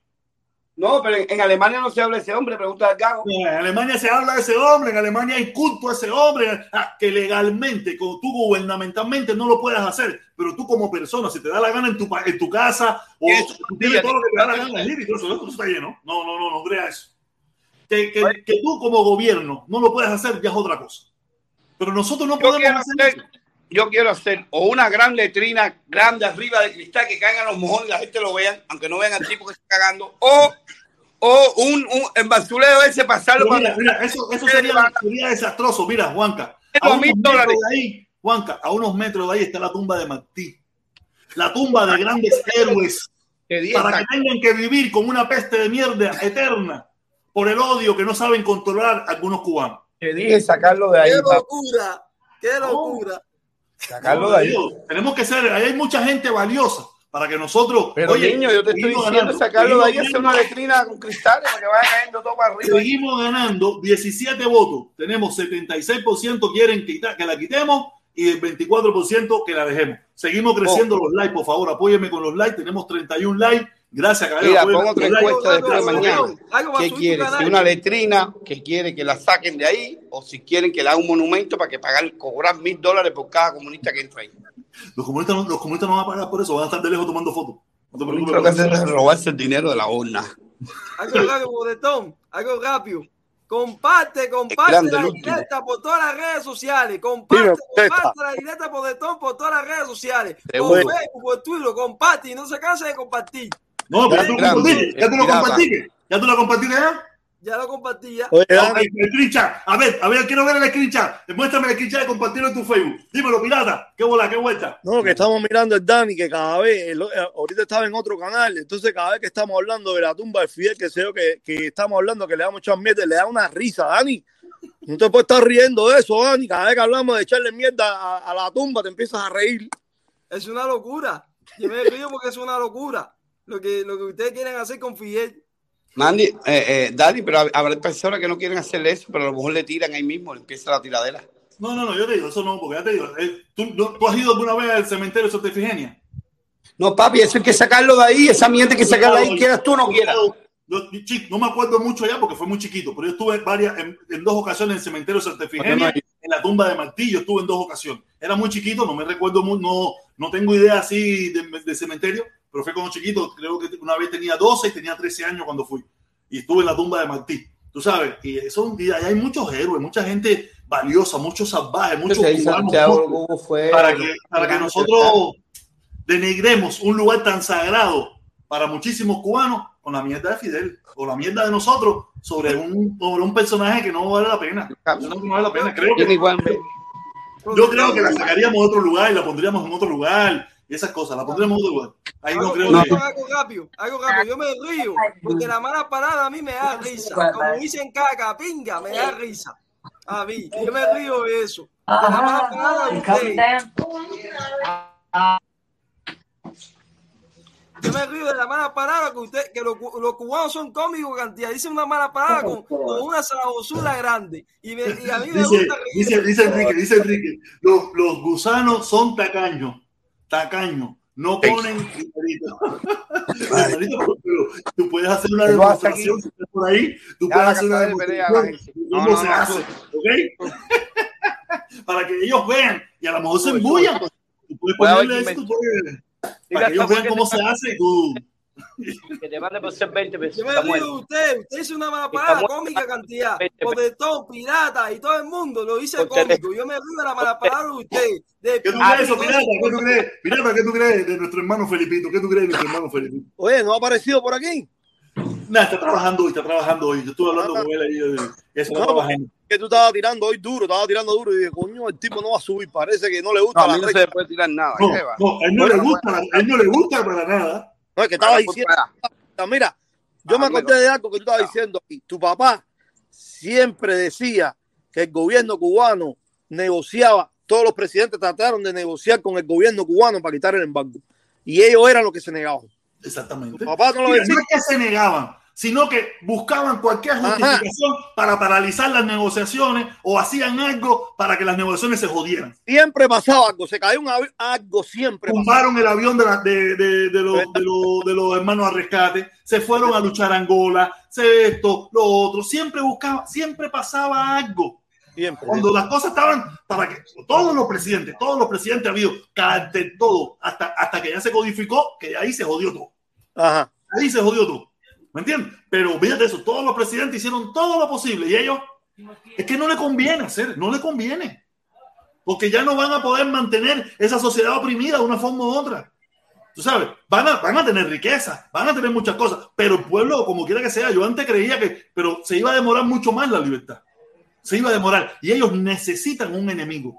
No, pero en, en Alemania no se habla de ese hombre, pregunta al Gago. En Alemania se habla de ese hombre, en Alemania hay culto a ese hombre, ah, que legalmente, como tú gubernamentalmente no lo puedes hacer, pero tú como persona, si te da la gana en tu, en tu casa, o Eso, tienes todo lo que te da la gana en el eso, eso está lleno. No, no, no, no creas eso. Que, que, que tú como gobierno no lo puedes hacer ya es otra cosa. Pero nosotros no Yo podemos hacer, eso. Yo quiero hacer o una gran letrina grande arriba de cristal que caigan los mojones y la gente lo vean, aunque no vean al tipo que está cagando, o, o un, un el basurero ese pasarlo mira, para mira, eso, eso sería, sería desastroso. Mira, Juanca, a unos metros de ahí, Juanca, a unos metros de ahí está la tumba de Martí. La tumba de grandes héroes para que tengan que vivir con una peste de mierda eterna por el odio que no saben controlar algunos cubanos. que dije sacarlo de ahí. ¡Qué locura! ¡Qué locura! Sacarlo de ahí. tenemos que ser, ahí hay mucha gente valiosa para que nosotros. Pero oye, niño, yo te estoy diciendo ganando, sacarlo de ahí, hacer una letrina con cristales para que vaya cayendo todo para arriba. Seguimos ganando 17 votos. Tenemos 76% quieren quitar, que la quitemos y el 24% que la dejemos. Seguimos creciendo los likes, por favor, apóyeme con los likes. Tenemos 31 likes. Gracias, caballero. Mira, con otra encuesta después de mañana. ¿Qué quiere? Si una letrina que quiere que la saquen de ahí o si quieren que le haga un monumento para que pagar, cobrar mil dólares por cada comunista que entra ahí. Los comunistas, no, los comunistas no van a pagar por eso, van a estar de lejos tomando fotos. No te preocupes Lo que por es robarse el dinero de la urna. Algo rápido, Bodetón. Algo rápido. Comparte, comparte grande, la directa por todas las redes sociales. Comparte, Dime, comparte la directa Bodetón por todas las redes sociales. Por. Facebook, por Twitter, comparte y no se canse de compartir. No, pero ya tú lo compartiste. Ya tú lo compartiste. Ya tú lo compartiste, ¿ya? Ya lo compartí ya. Oye, El, el screenshot. A ver, a ver, quiero ver el screenshot. Muéstrame el screenshot y compartirlo en tu Facebook. Dímelo, pirata. ¿Qué bola, qué vuelta? no, que estamos mirando el Dani, que cada vez, el- eh, ahorita estaba en otro canal, entonces cada vez que estamos hablando de la tumba de Fidel, que sé yo, que, que estamos hablando, que le damos echar mierda, le da una risa, Dani. No te puedes estar riendo de eso, Dani. Cada vez que hablamos de echarle mierda a, a la tumba, te empiezas a reír. Es una locura. Yo me río porque es una locura. Lo que, lo que ustedes quieren hacer con Fidel. Mandy, eh, eh, Dani, pero hab- habrá personas que no quieren hacerle eso, pero a lo mejor le tiran ahí mismo, le empieza la tiradera. No, no, no, yo te digo, eso no, porque ya te digo, eh, ¿tú, no- ¿tú has ido alguna vez al cementerio de Santa Efigenia? No, papi, eso hay que sacarlo de ahí, esa mierda hay que sacarla de ahí, quieras tú o no quieras. Yo- no me acuerdo mucho ya porque fue muy chiquito, pero yo estuve en varias, en, en dos ocasiones en el cementerio de Santa hay- en la tumba de Martillo, estuve en dos ocasiones. Era muy chiquito, no me recuerdo, no, no tengo idea así de, de cementerio, pero fue cuando chiquito, creo que una vez tenía 12 y tenía 13 años cuando fui. Y estuve en la tumba de Martí, tú sabes, y eso, y ahí hay muchos héroes, mucha gente valiosa, muchos salvajes, muchos cubanos, Santiago fue para que, para que nosotros denigremos un lugar tan sagrado para muchísimos cubanos con la mierda de Fidel, o la mierda de nosotros sobre un, sobre un personaje que no vale la pena. Eso no vale la pena. Creo que, yo creo que la sacaríamos de otro lugar y la pondríamos en otro lugar y esas cosas. La pondremos de lugar. Ahí no Algo, creo algo, que. algo rápido, algo rápido. Yo me río porque la mala parada a mí me da risa. Como dicen caca, pinga, me da risa. A mí, yo me río de eso. La mala parada de ustedes. Yo me río de la mala palabra que usted, que los, los cubanos son cómicos cantidad. Dicen una mala palabra con, con una sabrosura grande. Y, me- y a mí me Dice, gusta reír. dice, dice Enrique, dice Enrique, los, los gusanos son tacaños, tacaños, no ponen. Criteritos, pero tú puedes hacer una demostración por ahí, tú Ya puedes hacer una demostración No, cómo no, se no, hace, ¿ok? Para que ellos vean y a lo mejor se embullan. pues, Tú puedes ponerle puedes- Diga, para que ellos vean cómo se hace tú. Que te mande por ser 20 pesos. Yo me Samuel. río de usted. Usted dice una mala Y palabra Samuel- cómica cantidad. Protector, pirata y todo el mundo lo dice Usted- cómico. Yo me río de la mala palabra de usted. De ¿Qué tú pirata, crees, eso, pirata? ¿Qué tú crees? Pirata, ¿qué tú crees de nuestro hermano Felipito? ¿Qué tú crees de nuestro hermano Felipito? Oye, ¿no ha aparecido por aquí? Nada, está trabajando hoy, está trabajando hoy. Yo estuve hablando con él ahí. Eso está No, trabajando. Que tú estabas tirando hoy duro, estabas tirando duro y dije, coño, el tipo no va a subir, parece que no le No, gusta a mí la no se puede tirar nada. No, no, a él no le gusta, a él no le gusta para nada. No, es que estaba Para, diciendo, mira, yo me Hazme acordé de algo que tú estabas diciendo aquí. Tu papá siempre decía que el gobierno cubano negociaba, todos los presidentes trataron de negociar con el gobierno cubano para quitar el embargo. Y ellos eran los que se negaban. Exactamente. Tu papá no lo decía. no es que se negaban, sino que buscaban cualquier Ajá. justificación para paralizar las negociaciones o hacían algo para que las negociaciones se jodieran. Siempre pasaba algo, se cayó un algo siempre. Tumbaron el avión de, la- de, de- de los, de, los, de los hermanos a rescate, se fueron a luchar a Angola, se esto, lo otro. Siempre buscaba, siempre pasaba algo. Siempre. Cuando las cosas estaban para que todos los presidentes, todos los presidentes ha habido, cante todo, hasta, hasta que ya se codificó, que ahí se jodió todo. Ajá. Ahí se jodió todo. ¿Me entiendes? Pero fíjate eso, todos los presidentes hicieron todo lo posible y ellos, es que no le conviene hacer, no le conviene. Porque ya no van a poder mantener esa sociedad oprimida de una forma u otra. Tú sabes, van a, van a tener riqueza, van a tener muchas cosas, pero el pueblo, como quiera que sea, yo antes creía que, pero se iba a demorar mucho más la libertad. Se iba a demorar. Y ellos necesitan un enemigo.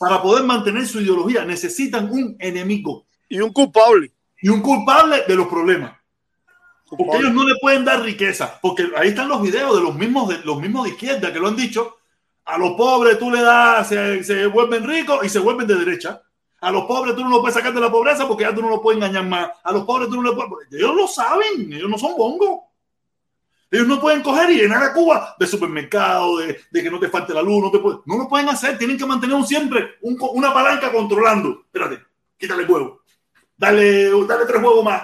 Para poder mantener su ideología, necesitan un enemigo Y un culpable. y un culpable de los problemas. Porque ellos no le pueden dar riqueza. Porque ahí están los videos de los mismos de, los mismos de izquierda que lo han dicho. A los pobres tú le das, se, se vuelven ricos y se vuelven de derecha. A los pobres tú no los puedes sacar de la pobreza porque ya tú no los puedes engañar más. A los pobres tú no le puedes. Ellos lo saben, ellos no son bongos. Ellos no pueden coger y llenar a Cuba de supermercado, de, de que no te falte la luz, no te puede- no lo pueden hacer, tienen que mantener un siempre un una palanca controlando. Espérate, quítale el huevo, dale, dale tres huevos más.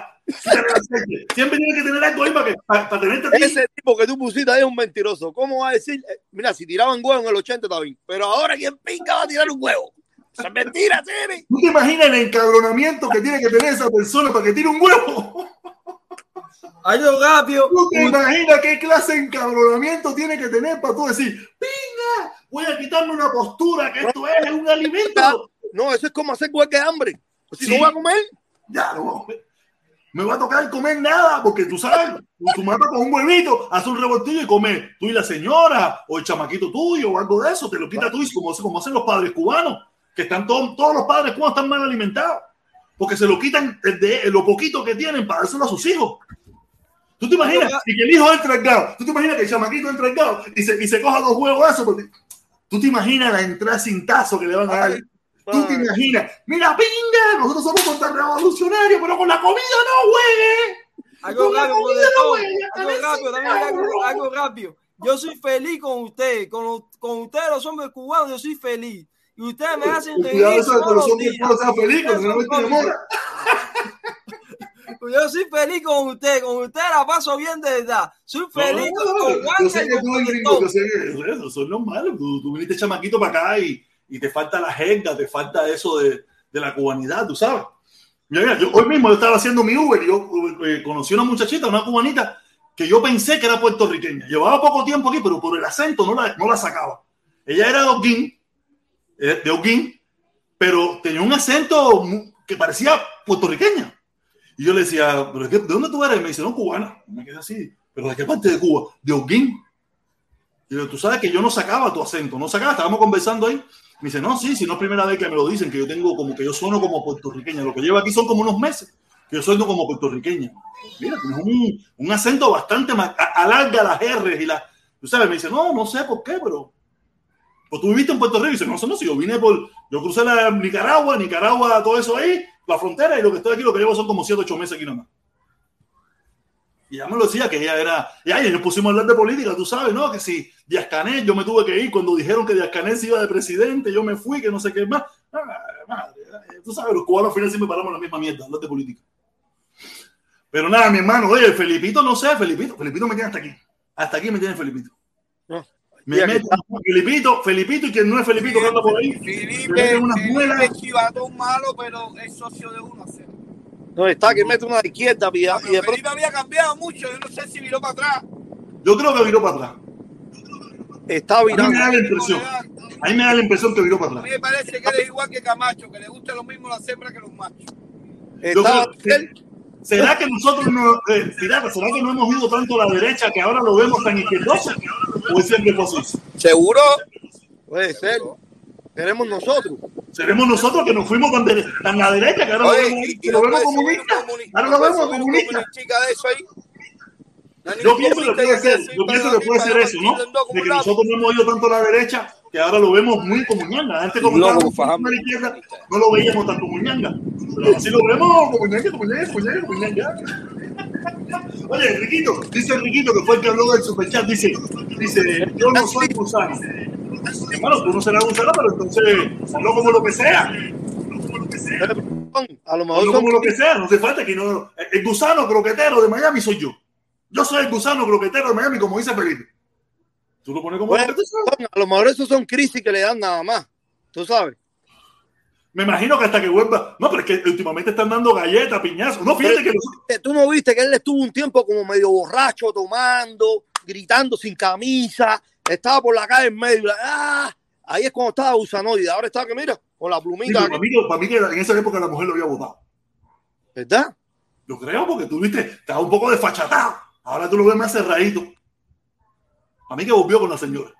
Siempre tienen que tener algo ahí para, que, para, para tenerte a ti. Ese tipo que tú pusiste ahí es un mentiroso. ¿Cómo va a decir? Eh, Mira, si tiraban huevo en el 80 está bien. Pero ahora, ¿quién pinga va a tirar un huevo? Esa es mentira, Siri. ¿Tú te imaginas el encabronamiento que tiene que tener esa persona para que tire un huevo? Algo rápido. ¿Tú te imaginas qué clase de encabronamiento tiene que tener para tú decir, venga, voy a quitarme una postura que esto es un alimento? No, eso es como hacer huelga de hambre. Si Sí. no voy a comer, Ya, no, me va a tocar comer nada, porque tú sabes, tu madre con un huevito, hace un revoltillo y come tú y la señora, o el chamaquito tuyo, o algo de eso, te lo quita tú, y como, como hacen los padres cubanos, que están todos, todos los padres cubanos están mal alimentados, porque se lo quitan de lo poquito que tienen para dárselo a sus hijos. ¿Tú te imaginas? Y que el hijo entra al grado, ¿tú te imaginas que el chamaquito entra al grado y se, y se coja dos huevos de eso? Porque, ¿Tú te imaginas la entrada sin tazo que le van a dar? ¿Tú te imaginas? Mira, pinga, nosotros somos contrarrevolucionarios, pero con la comida no, güey. Algo rápido, no, güey. Algo rápido, dame algo, algo rápido. Yo soy feliz con usted, con, los- con ustedes los hombres cubanos, yo soy feliz. Y ustedes me hacen Cuidado reír eso de que los hombres puedan ser felices, Ustedes no me te enamoras. Yo soy feliz con usted, con usted la paso bien de verdad. Soy feliz no, con, no, con Yo Juanca sé que tú eres gringo, yo sé que eso, eso es normal. Tú, tú viniste chamaquito para acá y, y te falta la jerga, te falta eso de, de la cubanidad, tú sabes. Mira, mira, yo, hoy mismo yo estaba haciendo mi Uber y yo eh, conocí una muchachita, una cubanita, que yo pensé que era puertorriqueña. Llevaba poco tiempo aquí, pero por el acento no la, no la sacaba. Ella era de Holguín, eh, de Holguín, pero tenía un acento que parecía puertorriqueña. Y yo le decía, ¿pero ¿de dónde tú eres? Y me dice, no, cubana. Y me quedé así, ¿pero de qué parte de Cuba? De Holguín. Y yo, tú sabes que yo no sacaba tu acento, no sacaba, estábamos conversando ahí. Me dice, no, sí, si no es primera vez que me lo dicen, que yo tengo como que yo sueno como puertorriqueña. Lo que llevo aquí son como unos meses que yo sueno como puertorriqueña. Mira, tienes un, un acento bastante más, alarga las R y las, tú sabes, me dice, no, no sé por qué, pero pues tú viviste en Puerto Rico y dice, no, no, si yo vine por, yo crucé la Nicaragua, Nicaragua, todo eso ahí, la frontera, y lo que estoy aquí, lo que llevo son como 7, 8 meses aquí nomás. Y ella me lo decía que ella era, y ahí nos pusimos a hablar de política, tú sabes, ¿no? Que si Díaz Canel, yo me tuve que ir cuando dijeron que Díaz Canel se iba de presidente, yo me fui, que no sé qué más. Ah, madre, tú sabes, los cubanos al final siempre paramos la misma mierda, hablar de política. Pero nada, mi hermano, oye, Felipito, no sé, Felipito, Felipito me tiene hasta aquí. Hasta aquí me tiene Felipito. No. Me mete Felipito, Felipito y quien no es Felipito que anda por ahí. Felipe, Felipe muelas. es chivatón malo, pero es socio de uno. ¿sí? No, está que mete una izquierda y, y de pronto había cambiado mucho, yo no sé si viró para atrás. Yo creo que viró para atrás. está A mí me virando. da la impresión. A mí me da la impresión que viró para A mí atrás. me parece que eres igual que Camacho, que le gusta lo mismo la hembras que los machos. Yo Está, creo ¿Será que nosotros no, eh, será que no hemos ido tanto a la derecha que ahora lo vemos tan izquierdoso? ¿O es siempre así? ¿Seguro? puede ser. Tenemos nosotros. Seremos nosotros que nos fuimos tan, de- tan a la derecha que ahora lo Oye, vemos, y, que y lo vemos comunista. Ahora lo vemos comunista. comunista de eso ahí. No hay Yo pienso que puede ser, yo pienso que puede ser eso, ¿no? De que nosotros no hemos ido tanto a la derecha que ahora lo vemos muy como ñanga. Antes como No, la izquierda, no lo veíamos tan como ñanga. Pero así lo vemos como ñanga, como ñanga, como ñanga, como ñanga. Oye, Riquito, dice Riquito que fue el que habló del superchat, dice, dice, yo no soy gusano. Hermano, tú no serás gusano, pero entonces hazlo como lo que sea. A lo mejor Hazlo como lo que sea, no hace falta que no. El gusano croquetero de Miami soy yo. Yo soy el gusano croquetero de Miami, como dice Felipe. Tú lo pones como Bueno, a lo mejor esos son crisis que le dan nada más. Tú sabes. Me imagino que hasta que vuelva. No, pero es que últimamente están dando galletas, piñazos. No, fíjate que los- Tú no viste que él estuvo un tiempo como medio borracho, tomando, gritando sin camisa, estaba por la calle en medio. ¡ah! Ahí es cuando estaba gusanoide. Ahora está que mira, con la Sí, plumita. aquí, para, mí, que- para mí que en esa época la mujer lo había votado. ¿Verdad? Yo creo, porque tú viste, estaba un poco desfachatado. Ahora tú lo ves más cerradito. A mí que volvió con la señora.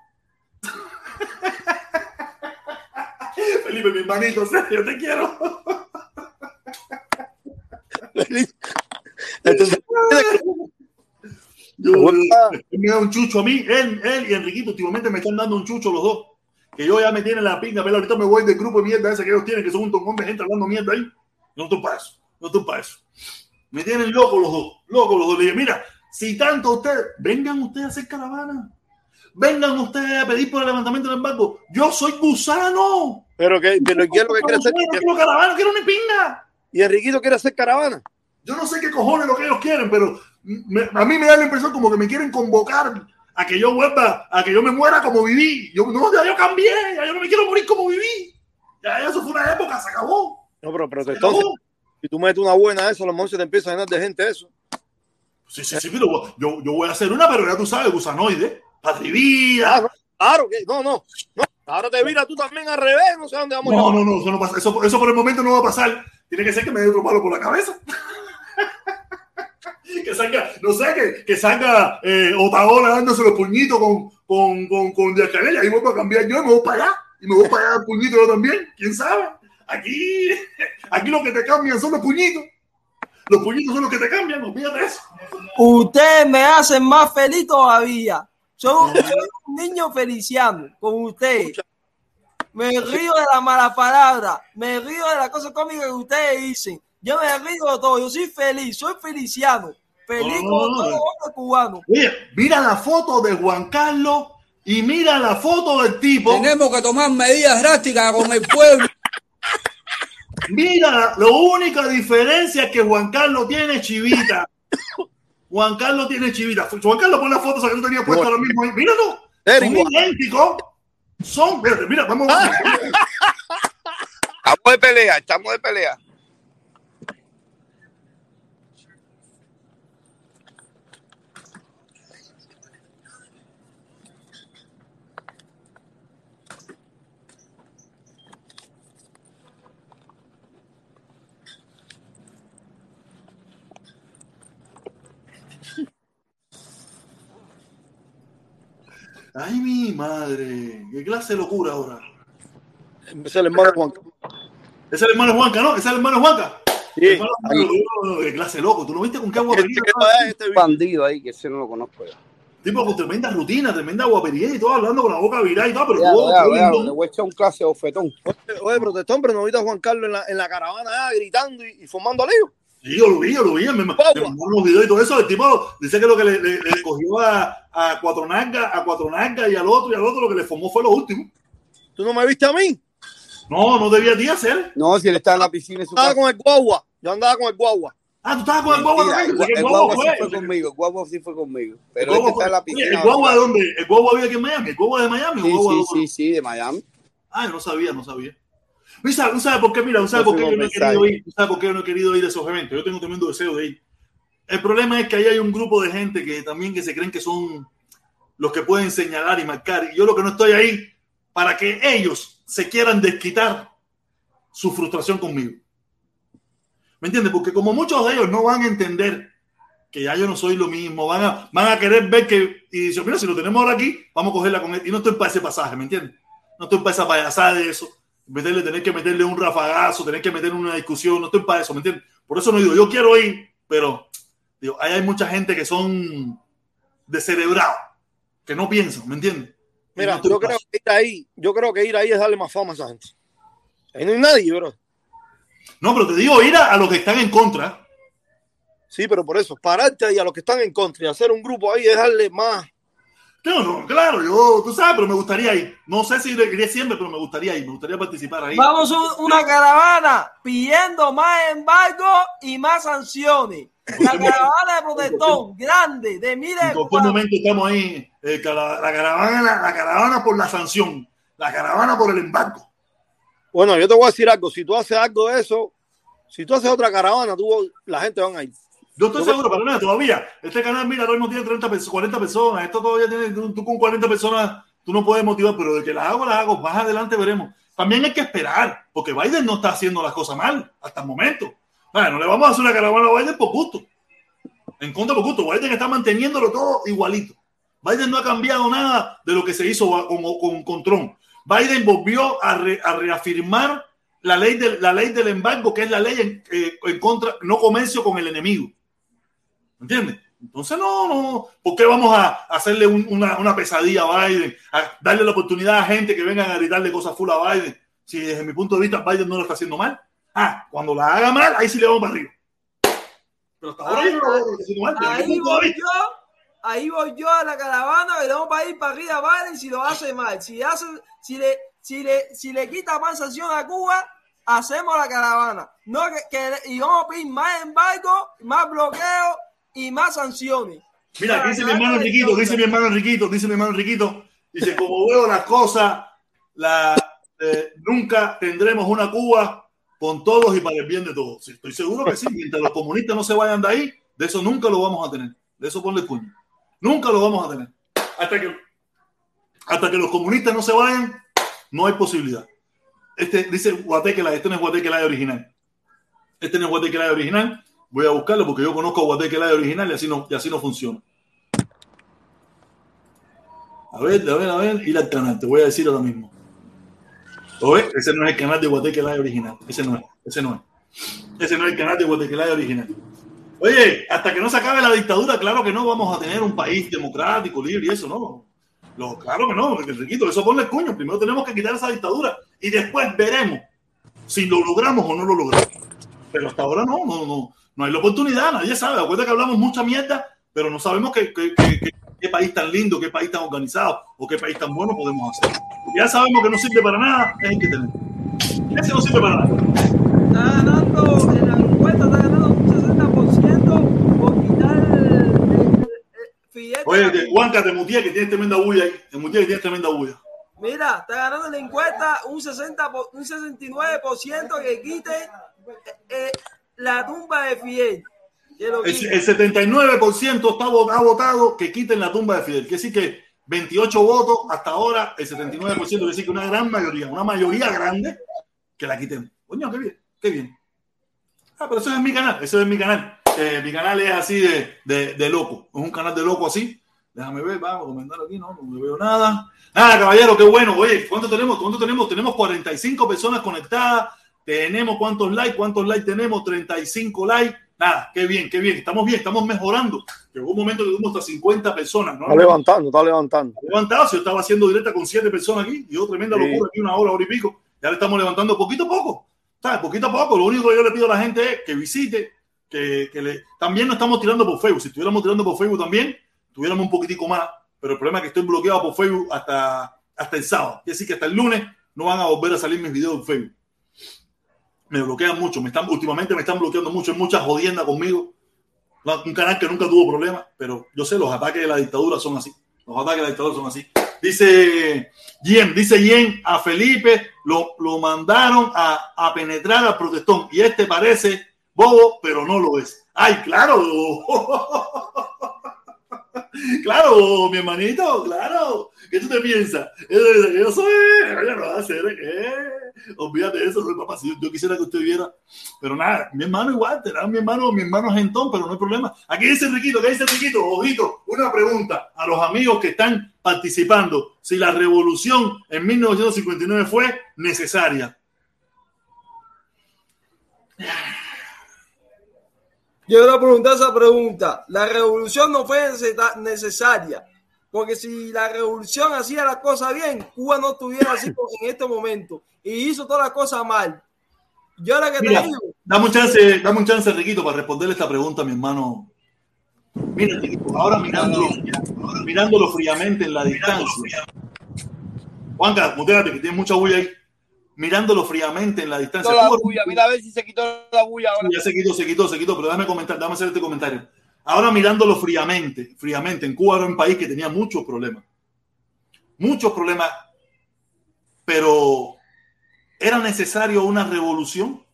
Felipe, mi hermanito, yo te quiero. Entonces, Yo, él me da un chucho a mí, él, él y Enriquito últimamente me están dando un chucho los dos. Que yo ya me tienen la pinga, pero ahorita me voy del grupo de mierda ese que ellos tienen, que son un tongón de gente hablando mierda ahí. No estoy para eso, no estoy para eso. Me tienen loco los dos, loco los dos. Le dije, mira, si tanto ustedes, vengan ustedes a hacer caravana. Vengan ustedes a pedir por el levantamiento del embargo. Yo soy gusano. pero que, pero ¿quién es lo que quiere hacer? No quiero caravana, quiero ni pinga. Y Enriquito quiere hacer caravana. Yo no sé qué cojones lo que ellos quieren, pero me- a mí me da la impresión como que me quieren convocar a que yo vuelva, a que yo me muera como viví. Yo no, ya yo cambié, ya yo no me quiero morir como viví. Ya eso fue una época, se acabó. No, pero, pero entonces, acabó. si tú metes una buena a eso, a lo mejor se te empieza a llenar de gente eso. Sí, sí, sí, pero yo, yo voy a hacer una, pero ya tú sabes, gusanoide, patrivida. No, claro que no, no, no. Ahora te mira tú también al revés, no sé dónde vamos. No, a no, no, eso no pasa. Eso, eso por el momento no va a pasar. Tiene que ser que me dé otro palo por la cabeza. que salga, no sé, que, que salga eh, Otaola dándose los puñitos con, con, con, con Díaz Canel, y ahí voy a cambiar yo y me voy para allá. Y me voy para allá el puñito yo también. ¿Quién sabe? Aquí, aquí lo que te cambian son los puñitos. Los puñitos son los que te cambian, olvídate eso. Ustedes me hacen más feliz todavía. Soy, soy un niño feliciano con ustedes. Me río de la mala palabra, me río de las cosas cómicas que ustedes dicen. Yo me río de todo, yo soy feliz, soy feliciano. Feliz No, como no, todo no. hombre cubano. Oye, mira la foto de Juan Carlos y mira la foto del tipo. Tenemos que tomar medidas drásticas con el pueblo. Mira, la única diferencia es que Juan Carlos tiene chivita. Juan Carlos tiene chivita. Juan Carlos pon la foto que tú tenías puesta ahora mismo ahí. Míralo. Son idénticos. Son, espérate, mira, vamos. Estamos de pelea, estamos de pelea. Ay, mi madre. Qué clase de locura ahora. Es el hermano Juan. Ese es el hermano Juanca, ¿no? Es el hermano Juanca. Sí, hermano ahí. Juanca, de clase loco. ¿Tú lo viste con qué Este guapería? este Un bandido ahí, que ese no lo conozco ya. Tipo con tremenda rutina, tremenda guapería y todo, hablando con la boca virada y todo, pero vea, todo vea, lindo. le voy a echar un clase de bofetón. Oye, protestón, pero no viste a Juan Carlos en la, en la caravana gritando y, y formando lío. Sí, yo lo vi, yo lo vi, me, me mandaron los videos y todo eso. El tipo dice que lo que le, le- le cogió a, a Cuatro Nalgas, a Cuatro Nalgas y al otro y al otro, lo que le formó fue lo último. ¿Tú no me viste a mí? No, no debía ti hacer. No, si él está en la piscina Estaba casa. con el guagua. Yo andaba con el guagua. Ah, tú estabas con el guagua también. el, el El guagua guagua sí fue. fue conmigo, el guagua sí fue conmigo. El Pero este guagua está en la fue- piscina. ¿El guagua de dónde? ¿El guagua vive aquí en Miami? ¿El guagua de Miami? Sí, guagua de sí, sí, sí, de Miami. Ah, yo no sabía, no sabía. ¿Tú sabes, tú sabes por qué? Mira, ¿tú sabes No por qué yo no he querido ir? ¿Tú sabes por qué yo no he querido ir a esos eventos? Yo tengo tremendo deseo de ir. El problema es que ahí hay un grupo de gente que también que se creen que son los que pueden señalar y marcar. Y yo lo que no estoy ahí para que ellos se quieran desquitar su frustración conmigo. ¿Me entiendes? Porque como muchos de ellos no van a entender que ya yo no soy lo mismo, van a, van a querer ver que, y dicen, mira, si lo tenemos ahora aquí, vamos a cogerla con él. Y no estoy para ese pasaje, ¿me entiendes? No estoy para esa payasada de eso. Meterle, tener que meterle un rafagazo, tener que meterle una discusión, no estoy para eso, ¿me entiendes? Por eso no digo, yo quiero ir, pero digo, ahí hay mucha gente que son descerebrados, que no piensan, ¿me entiendes? No Mira, yo creo que ir ahí, yo creo que ir ahí es darle más fama a esa gente. Ahí no hay nadie, bro. No, pero te digo, ir a, a los que están en contra. Sí, pero por eso, pararte ahí a los que están en contra y hacer un grupo ahí es darle más. No, no, claro, yo, tú sabes, pero me gustaría ir. No sé si iré siempre, pero me gustaría ir, me gustaría participar ahí. Vamos a una caravana pidiendo más embargo y más sanciones. La caravana de protestón, grande, de miles En de cualquier cuadros. momento estamos ahí, eh, la, la caravana, la, la caravana por la sanción, la caravana por el embargo. Bueno, yo te voy a decir algo. Si tú haces algo de eso, si tú haces otra caravana, tú, la gente van a ir. Yo estoy Yo- seguro, pero no, todavía. Este canal, mira, ahora mismo tiene 30, perso- 40 personas. Esto todavía tiene, tú, con 40 personas, tú no puedes motivar, pero de que las hago, las hago. Más adelante veremos. También hay que esperar, porque Biden no está haciendo las cosas mal hasta el momento. Bueno, no le vamos a hacer una caravana a Biden por gusto. En contra por gusto. Biden está manteniéndolo todo igualito. Biden no ha cambiado nada de lo que se hizo con, con, con Trump. Biden volvió a, re- a reafirmar la ley, del, la ley del embargo, que es la ley en, eh, en contra, no comercio con el enemigo. ¿Me entiendes? Entonces, no, no. ¿Por qué vamos a hacerle un- una, una pesadilla a Biden? A darle la oportunidad a gente que vengan a gritarle cosas full a Biden. Si desde mi punto de vista Biden no lo está haciendo mal. Ah, cuando la haga mal, ahí sí le vamos para arriba. Pero hasta ahora yo no lo estoy haciendo mal. Desde mi Ahí de voy vista. yo, ahí voy yo a la caravana que vamos para ir para arriba a Biden si lo hace mal. Si hace, si le, si le, si le quita más sanción a Cuba, hacemos la caravana. No que, que- y vamos a pedir más embargo, más bloqueo y más sanciones. Mira, dice mi hermano causa. dice mi hermano Enriquito, dice mi hermano Enriquito, dice, como veo las cosas, la, eh, nunca tendremos una Cuba con todos y para el bien de todos. Estoy seguro que sí, mientras los comunistas no se vayan de ahí, de eso nunca lo vamos a tener. De eso ponle cuño. Nunca lo vamos a tener. Hasta que, hasta que los comunistas no se vayan, no hay posibilidad. Este dice Guatequela, este no es Guatequela original. Este no es Guatequela original. Voy a buscarlo porque yo conozco a Guatequela original y así no, y así no funciona. A ver, a ver, a ver, ir al canal, te voy a decir ahora mismo. ¿Lo ves? Ese no es el canal de Guatequelay original. Ese no es, ese no es. Ese no es el canal de Guatequelay original. Oye, hasta que no se acabe la dictadura, claro que no vamos a tener un país democrático, libre y eso, ¿no? Lo, claro que no, porque Riquito, eso ponle el cuño. Primero tenemos que quitar esa dictadura y después veremos si lo logramos o no lo logramos. Pero hasta ahora no, no, no, no hay la oportunidad, nadie sabe. Acuérdate que hablamos mucha mierda, pero no sabemos qué, qué, qué, qué- qué país tan lindo, qué país tan organizado o qué país tan bueno podemos hacer. Ya sabemos que no sirve para nada, es el que tenemos. Ese no sirve para nada. Está ganando, en la encuesta está ganando un 60% por quitar el, Fidel Oye, que Juanca, te mutié que tienes tremenda bulla ahí. Te mutié que tienes tremenda bulla. Mira, está ganando en la encuesta un 60, po- un 69% que quite eh, eh, la tumba de Fidel. Que El, el 79% está ha votado que quiten la tumba de Fidel. Quiere decir que 28 votos hasta ahora, el 79%, quiere decir que una gran mayoría, una mayoría grande, que la quiten. Coño, qué bien, qué bien. Ah, pero eso es mi canal, eso es mi canal. Eh, mi canal es así de, de, de loco, es un canal de loco así, Déjame ver, vamos a comentar aquí, no, no veo nada. Nada, caballero, qué bueno. Oye, ¿cuánto tenemos? ¿Cuánto tenemos? Tenemos 45 personas conectadas. Tenemos cuántos likes, cuántos likes tenemos, 35 likes. Nada, qué bien, qué bien. Estamos bien, estamos mejorando. Llegó un momento que tuvimos hasta 50 personas, ¿no? Está levantando, está levantando. levantado, si yo estaba haciendo directa con siete personas aquí, y yo tremenda Sí. locura aquí, una hora, hora y pico. Ya le estamos levantando poquito a poco. ¿Sabes? Poquito a poco. Lo único que yo le pido a la gente es que visite, que, que le. También no estamos tirando por Facebook. Si estuviéramos tirando por Facebook también, tuviéramos un poquitico más. Pero el problema es que estoy bloqueado por Facebook hasta, hasta el sábado. Quiere decir que hasta el lunes no van a volver a salir mis videos en Facebook. Me bloquean mucho. Me están, últimamente me están bloqueando mucho. Hay muchas jodiendas conmigo. Un canal que nunca tuvo problemas, pero yo sé, los ataques de la dictadura son así. Los ataques de la dictadura son así. Dice Yen, dice Yen, a Felipe lo, lo mandaron a, a penetrar al protestón y este parece bobo, pero no lo es. ¡Ay, claro! claro, mi hermanito, claro. ¿Qué tú te piensas? Yo soy, yo no voy a hacer, ¿qué? Olvídate de eso, soy papá. Si yo, yo quisiera que usted viera, pero nada, mi hermano igual, será mi hermano, mi hermano gentón, pero no hay problema. Aquí dice Riquito, ¿qué dice Riquito? Ojito, una pregunta a los amigos que están participando. Si la revolución en 1959 fue necesaria. Yo quiero preguntar esa pregunta. La revolución no fue necesa- necesaria. Porque si la revolución hacía la cosa bien, Cuba no estuviera así en este momento. Y hizo todas las cosas mal. Yo ahora que Mira, te digo, dame un chance, dame un chance, Riquito, para responderle esta pregunta a mi hermano. Mira, Riquito, ahora mirándolo, ahora mirándolo fríamente en la distancia. Juanca, muteate, que tienes mucha bulla ahí. Mirándolo fríamente en la distancia. La bulla. Mira a ver si se quitó la bulla ahora. ya se quitó, se quitó, se quitó, pero déjame comentar, déjame hacer este comentario. Ahora mirándolo fríamente, fríamente, en Cuba era un país que tenía muchos problemas. Muchos problemas. Pero ¿era necesario una revolución?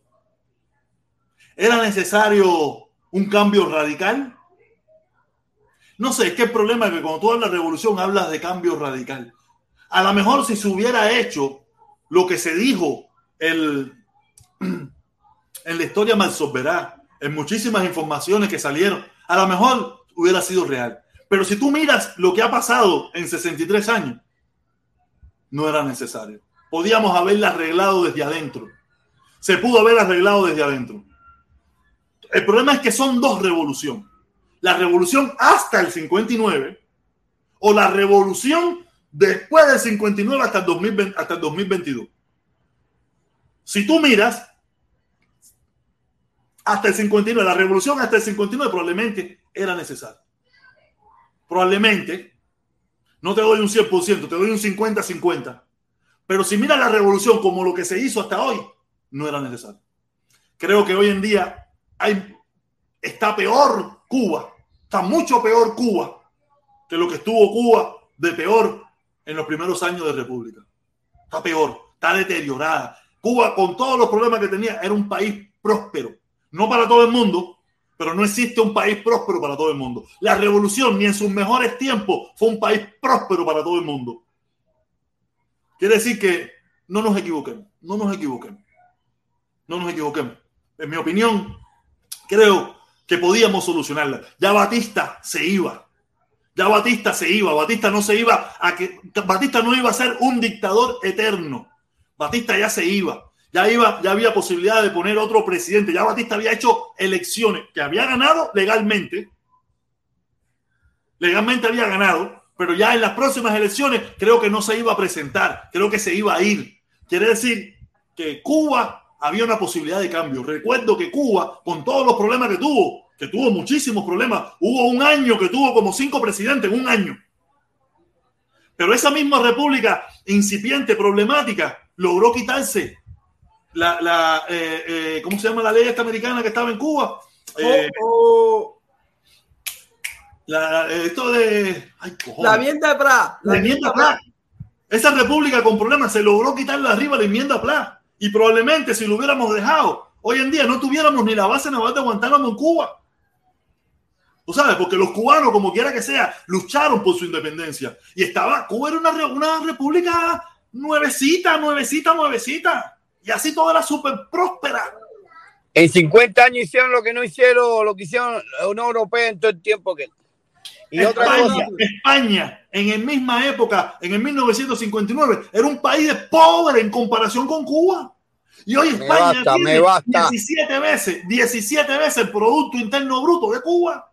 ¿Era necesario un cambio radical? No sé, es que el problema es que cuando tú hablas de revolución hablas de cambio radical. A lo mejor si se hubiera hecho lo que se dijo en la historia Malsolverá, en muchísimas informaciones que salieron, a lo mejor hubiera sido real. Pero si tú miras lo que ha pasado en 63 años, no era necesario. Podíamos haberla arreglado desde adentro. Se pudo haber arreglado desde adentro. El problema es que son dos revoluciones. La revolución hasta el 59 o la revolución después del 59 hasta el, 2020 hasta el 2022. Si tú miras, hasta el 59, la revolución hasta el 59 probablemente era necesaria. Probablemente, no te doy un 100%, te doy un 50-50. Pero si miras la revolución como lo que se hizo hasta hoy, no era necesario. Creo que hoy en día hay, está peor Cuba, está mucho peor Cuba que lo que estuvo Cuba de peor en los primeros años de República. Está peor, está deteriorada. Cuba, con todos los problemas que tenía, era un país próspero. No para todo el mundo, pero no existe un país próspero para todo el mundo. La revolución, ni en sus mejores tiempos, fue un país próspero para todo el mundo. Quiere decir que no nos equivoquemos, no nos equivoquemos, no nos equivoquemos. En mi opinión, creo que podíamos solucionarla. Ya Batista se iba, ya Batista se iba, Batista no se iba a que Batista no iba a ser un dictador eterno. Batista ya se iba, ya iba, ya había posibilidad de poner otro presidente, ya Batista había hecho elecciones que había ganado legalmente, legalmente había ganado, pero ya en las próximas elecciones creo que no se iba a presentar, creo que se iba a ir. Quiere decir que Cuba había una posibilidad de cambio. Recuerdo que Cuba, con todos los problemas que tuvo, que tuvo muchísimos problemas, hubo un año que tuvo como cinco presidentes, un año. Pero esa misma república incipiente, problemática, logró quitarse la, la eh, eh, ¿cómo se llama la ley esta americana que estaba en Cuba? Eh, oh, oh, la, eh, esto de... Ay, la enmienda de Pra. La enmienda Pla. Esa república con problemas se logró quitarle arriba la enmienda Pla. Y probablemente si lo hubiéramos dejado, hoy en día no tuviéramos ni la base naval de Guantánamo en Cuba. Tú sabes, porque los cubanos, como quiera que sea, lucharon por su independencia. Y estaba, Cuba era una, una república nuevecita, nuevecita, nuevecita. Y así toda era súper próspera. En 50 años hicieron lo que no hicieron, lo que hicieron la Unión Europea en todo el tiempo que. Y otra España, cosa, España, en la misma época, en el 1959, era un país de pobre en comparación con Cuba. Y hoy Me España basta, tiene me basta. 17 veces, 17 veces el Producto Interno Bruto de Cuba.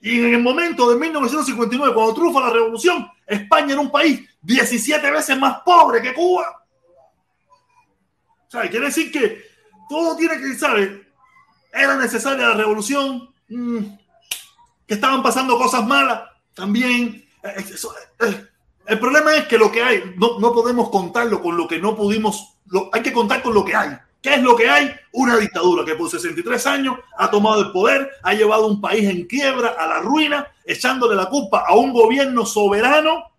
Y en el momento de 1959, cuando triunfa la revolución, España era un país 17 veces más pobre que Cuba. O sea, quiere decir que todo tiene que, ¿sabes? Era necesaria la revolución, mm, que estaban pasando cosas malas también. Eh, eh, el problema es que lo que hay, no, no podemos contarlo con lo que no pudimos, lo- hay que contar con lo que hay. ¿Qué es lo que hay? Una dictadura que por 63 años ha tomado el poder, ha llevado un país en quiebra, a la ruina, echándole la culpa a un gobierno soberano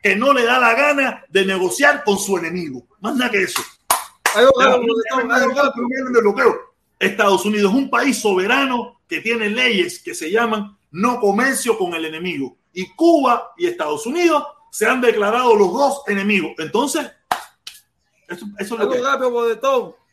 que no le da la gana de negociar con su enemigo. Más nada que eso. Estados Unidos es un país soberano que tiene leyes que se llaman no comercio con el enemigo. Y Cuba y Estados Unidos se han declarado los dos enemigos. Entonces, eso, eso es lo que...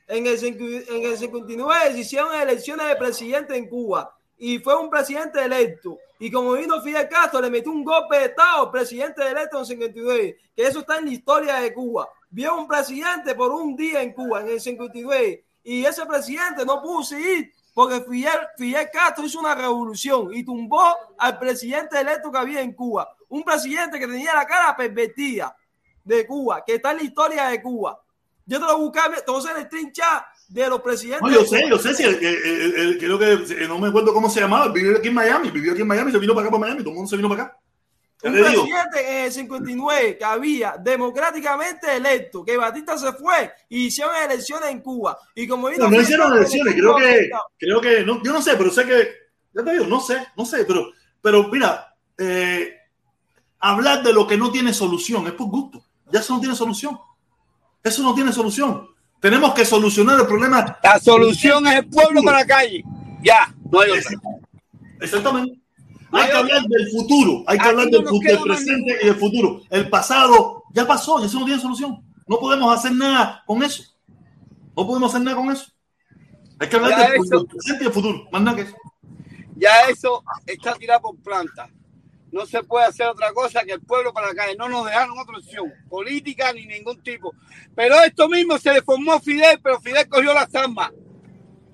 En el, en el 59 se hicieron elecciones de presidente en Cuba y fue un presidente electo. Y como vino Fidel Castro, le metió un golpe de Estado presidente electo en el 59, que eso está en la historia de Cuba. Vio un presidente por un día en Cuba, en el 59, y ese presidente no pudo seguir porque Fidel, Fidel Castro hizo una revolución y tumbó al presidente electo que había en Cuba. Un presidente que tenía la cara pervertida de Cuba, que está en la historia de Cuba. Yo te lo busqué, entonces el trincha de los presidentes. No, yo sé, yo sé, si el, el- creo que eh, no me acuerdo cómo se llamaba, vivió aquí en Miami, vivió aquí en Miami, se vino para acá, para Miami, todo el mundo se vino para acá. Un presidente en el 59 que había democráticamente electo, que Batista se fue y hicieron elecciones en Cuba. Y como vino no, hicieron elecciones, le creo que, creo que, no, yo no sé, pero sé que, ya te digo, no sé, no sé, pero, pero mira, eh, hablar de lo que no tiene solución es por gusto, ya eso no tiene solución, eso no tiene solución. Tenemos que solucionar el problema. La solución es el pueblo para la calle. Ya, no hay otra. Exactamente. Hay que hablar del futuro, hay que hablar del, presente y del futuro. El pasado ya pasó y eso no tiene solución. No podemos hacer nada con eso. No podemos hacer nada con eso. Hay que hablar Ya del, del presente y del futuro. Más nada que eso. Ya eso está tirado por planta. No se puede hacer otra cosa que el pueblo para la calle. No nos dejaron otra opción, política ni ningún tipo. Pero esto mismo se le formó Fidel, pero Fidel cogió las armas.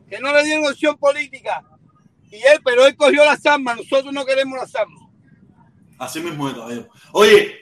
Que no le dieron opción política. Y él, pero él cogió las armas. Nosotros no queremos las armas. Así mismo es, caballero. Oye,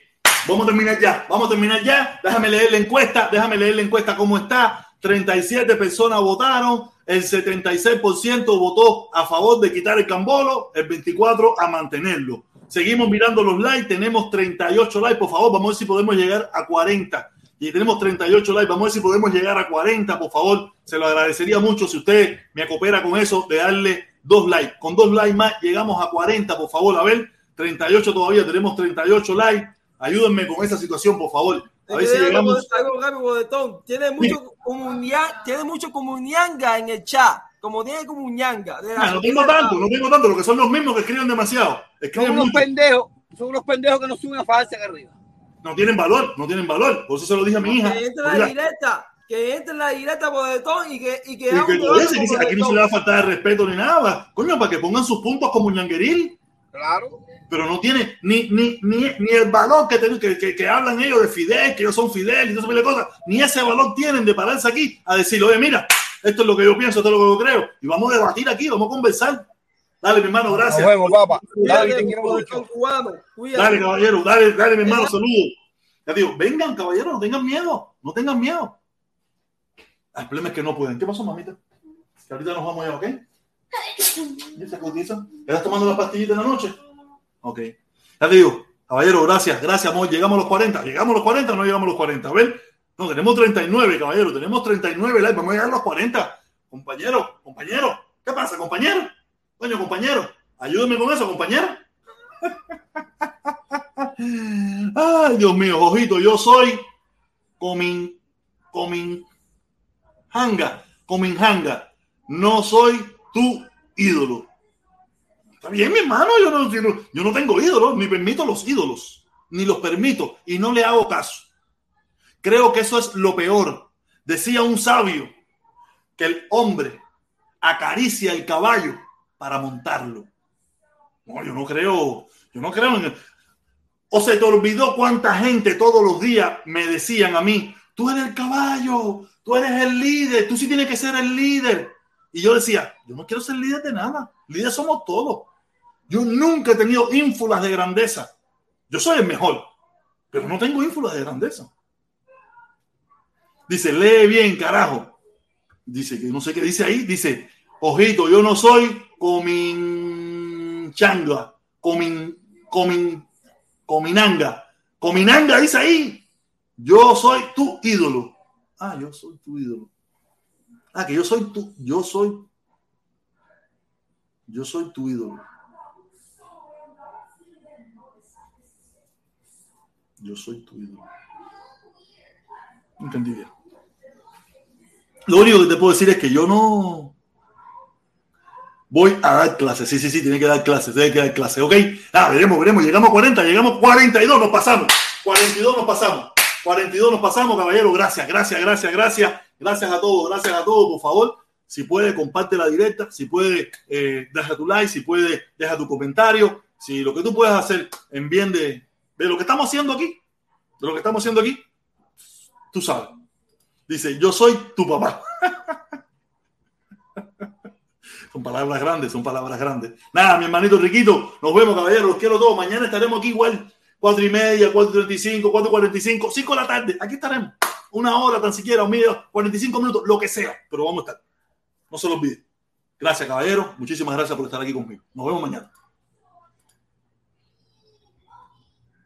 vamos a terminar ya. Vamos a terminar ya. Déjame leer la encuesta. Déjame leer la encuesta cómo está. 37 personas votaron. El 76% votó a favor de quitar el cambolo. El 24% a mantenerlo. Seguimos mirando los likes. Tenemos 38 likes. Por favor, vamos a ver si podemos llegar a 40. Y tenemos 38 likes. Vamos a ver si podemos llegar a 40. Por favor, se lo agradecería mucho si usted me coopera con eso de darle dos likes. Con dos likes más llegamos a 40. Por favor, a ver. 38 todavía, tenemos 38 likes. Ayúdenme con esa situación, por favor. A ver si Algo- llegamos. algo rápido, Brodetón. Tiene mucho comunián, tiene mucho comunianga en el chat. Como tiene comunianga. De la- Ah, no tengo tanto, no tengo tanto, lo que son los mismos que escriben demasiado. Son Escriben unos mucho. pendejos. Son unos pendejos que no suben a fajarse acá arriba. No tienen valor, no tienen valor. Por eso se lo dije a mi hija. Que entre la directa. Que entre en la directa, Brodetón, y que, y que y haga que dice, aquí no se le va a faltar de respeto ni nada. Coño, para que pongan sus puntos como ñangueril. Claro. Pero no tiene ni, ni, ni, ni el valor que, ten- que, que, que hablan ellos de Fidel, que ellos son Fidel y todas esas cosas. Ni ese valor tienen de pararse aquí a decir, oye, mira, esto es lo que yo pienso, esto es lo que yo creo. Y vamos a debatir aquí, vamos a conversar. Dale, mi hermano, gracias. Nos vemos, papá. Dale. Dale, caballero, dale, dale, mi hermano, saludos. Ya digo, vengan, caballero, no tengan miedo, no tengan miedo. El problema es que no pueden. ¿Qué pasó, mamita? Que ahorita nos vamos ya, ¿ok? ¿Y esa? ¿Estás tomando la pastillita en la noche? Ok. Ya te digo, caballero, gracias, gracias, amor. Llegamos a los 40. ¿Llegamos a los 40 o no llegamos a los 40? A ver, no, tenemos 39, caballero, tenemos 39 likes. Vamos a llegar a los 40. Compañero, compañero, ¿qué pasa, compañero? Coño, compañero, ayúdeme con eso, compañero. Ay, Dios mío, ojito, yo soy Comin, Comin Hanga, Comin Hanga. No soy tu ídolo. Está bien, mi hermano, yo no, yo no- yo no tengo ídolos, ni permito los ídolos, ni los permito, y no le hago caso. Creo que eso es lo peor. Decía un sabio que el hombre acaricia el caballo para montarlo. No, yo no creo, Yo no creo en... O se te olvidó cuánta gente todos los días me decían a mí, tú eres el caballo, tú eres el líder, tú sí tienes que ser el líder. Y yo decía, yo no quiero ser líder de nada, líder somos todos. Yo nunca he tenido ínfulas de grandeza. Yo soy el mejor, pero no tengo ínfulas de grandeza. Dice, lee bien, carajo. Dice que no sé qué dice ahí. Dice, ojito, yo no soy cominchanga, comin, comin, cominanga. Cominanga dice ahí. Yo soy tu ídolo. Ah, yo soy tu ídolo. Ah, que yo soy tu, yo soy, yo soy tu ídolo. Yo soy tu ídolo. Entendí bien. Lo único que te puedo decir es que yo no voy a dar clases. Sí, sí, sí, tiene que dar clases, tiene que dar clases. Ok, ah, veremos, veremos. Llegamos a 40, llegamos a 42, nos pasamos. 42 nos pasamos. 42 nos pasamos, caballero. Gracias, gracias, gracias, gracias. Gracias a todos, gracias a todos. Por favor, si puede, comparte la directa. Si puede, eh, deja tu like. Si puede, deja tu comentario. Si lo que tú puedes hacer en bien de, de lo que estamos haciendo aquí, de lo que estamos haciendo aquí, tú sabes. Dice, yo soy tu papá. son palabras grandes, son palabras grandes. Nada, mi hermanito Riquito, nos vemos, caballeros, los quiero todos. Mañana estaremos aquí igual, cuatro y media, cuatro treinta y cinco, cuatro cuarenta y cinco, cinco de la tarde. Aquí estaremos. Una hora tan siquiera, un medio, 45 minutos, lo que sea, pero vamos a estar. No se lo olvide. Gracias, caballero. Muchísimas gracias por estar aquí conmigo. Nos vemos mañana.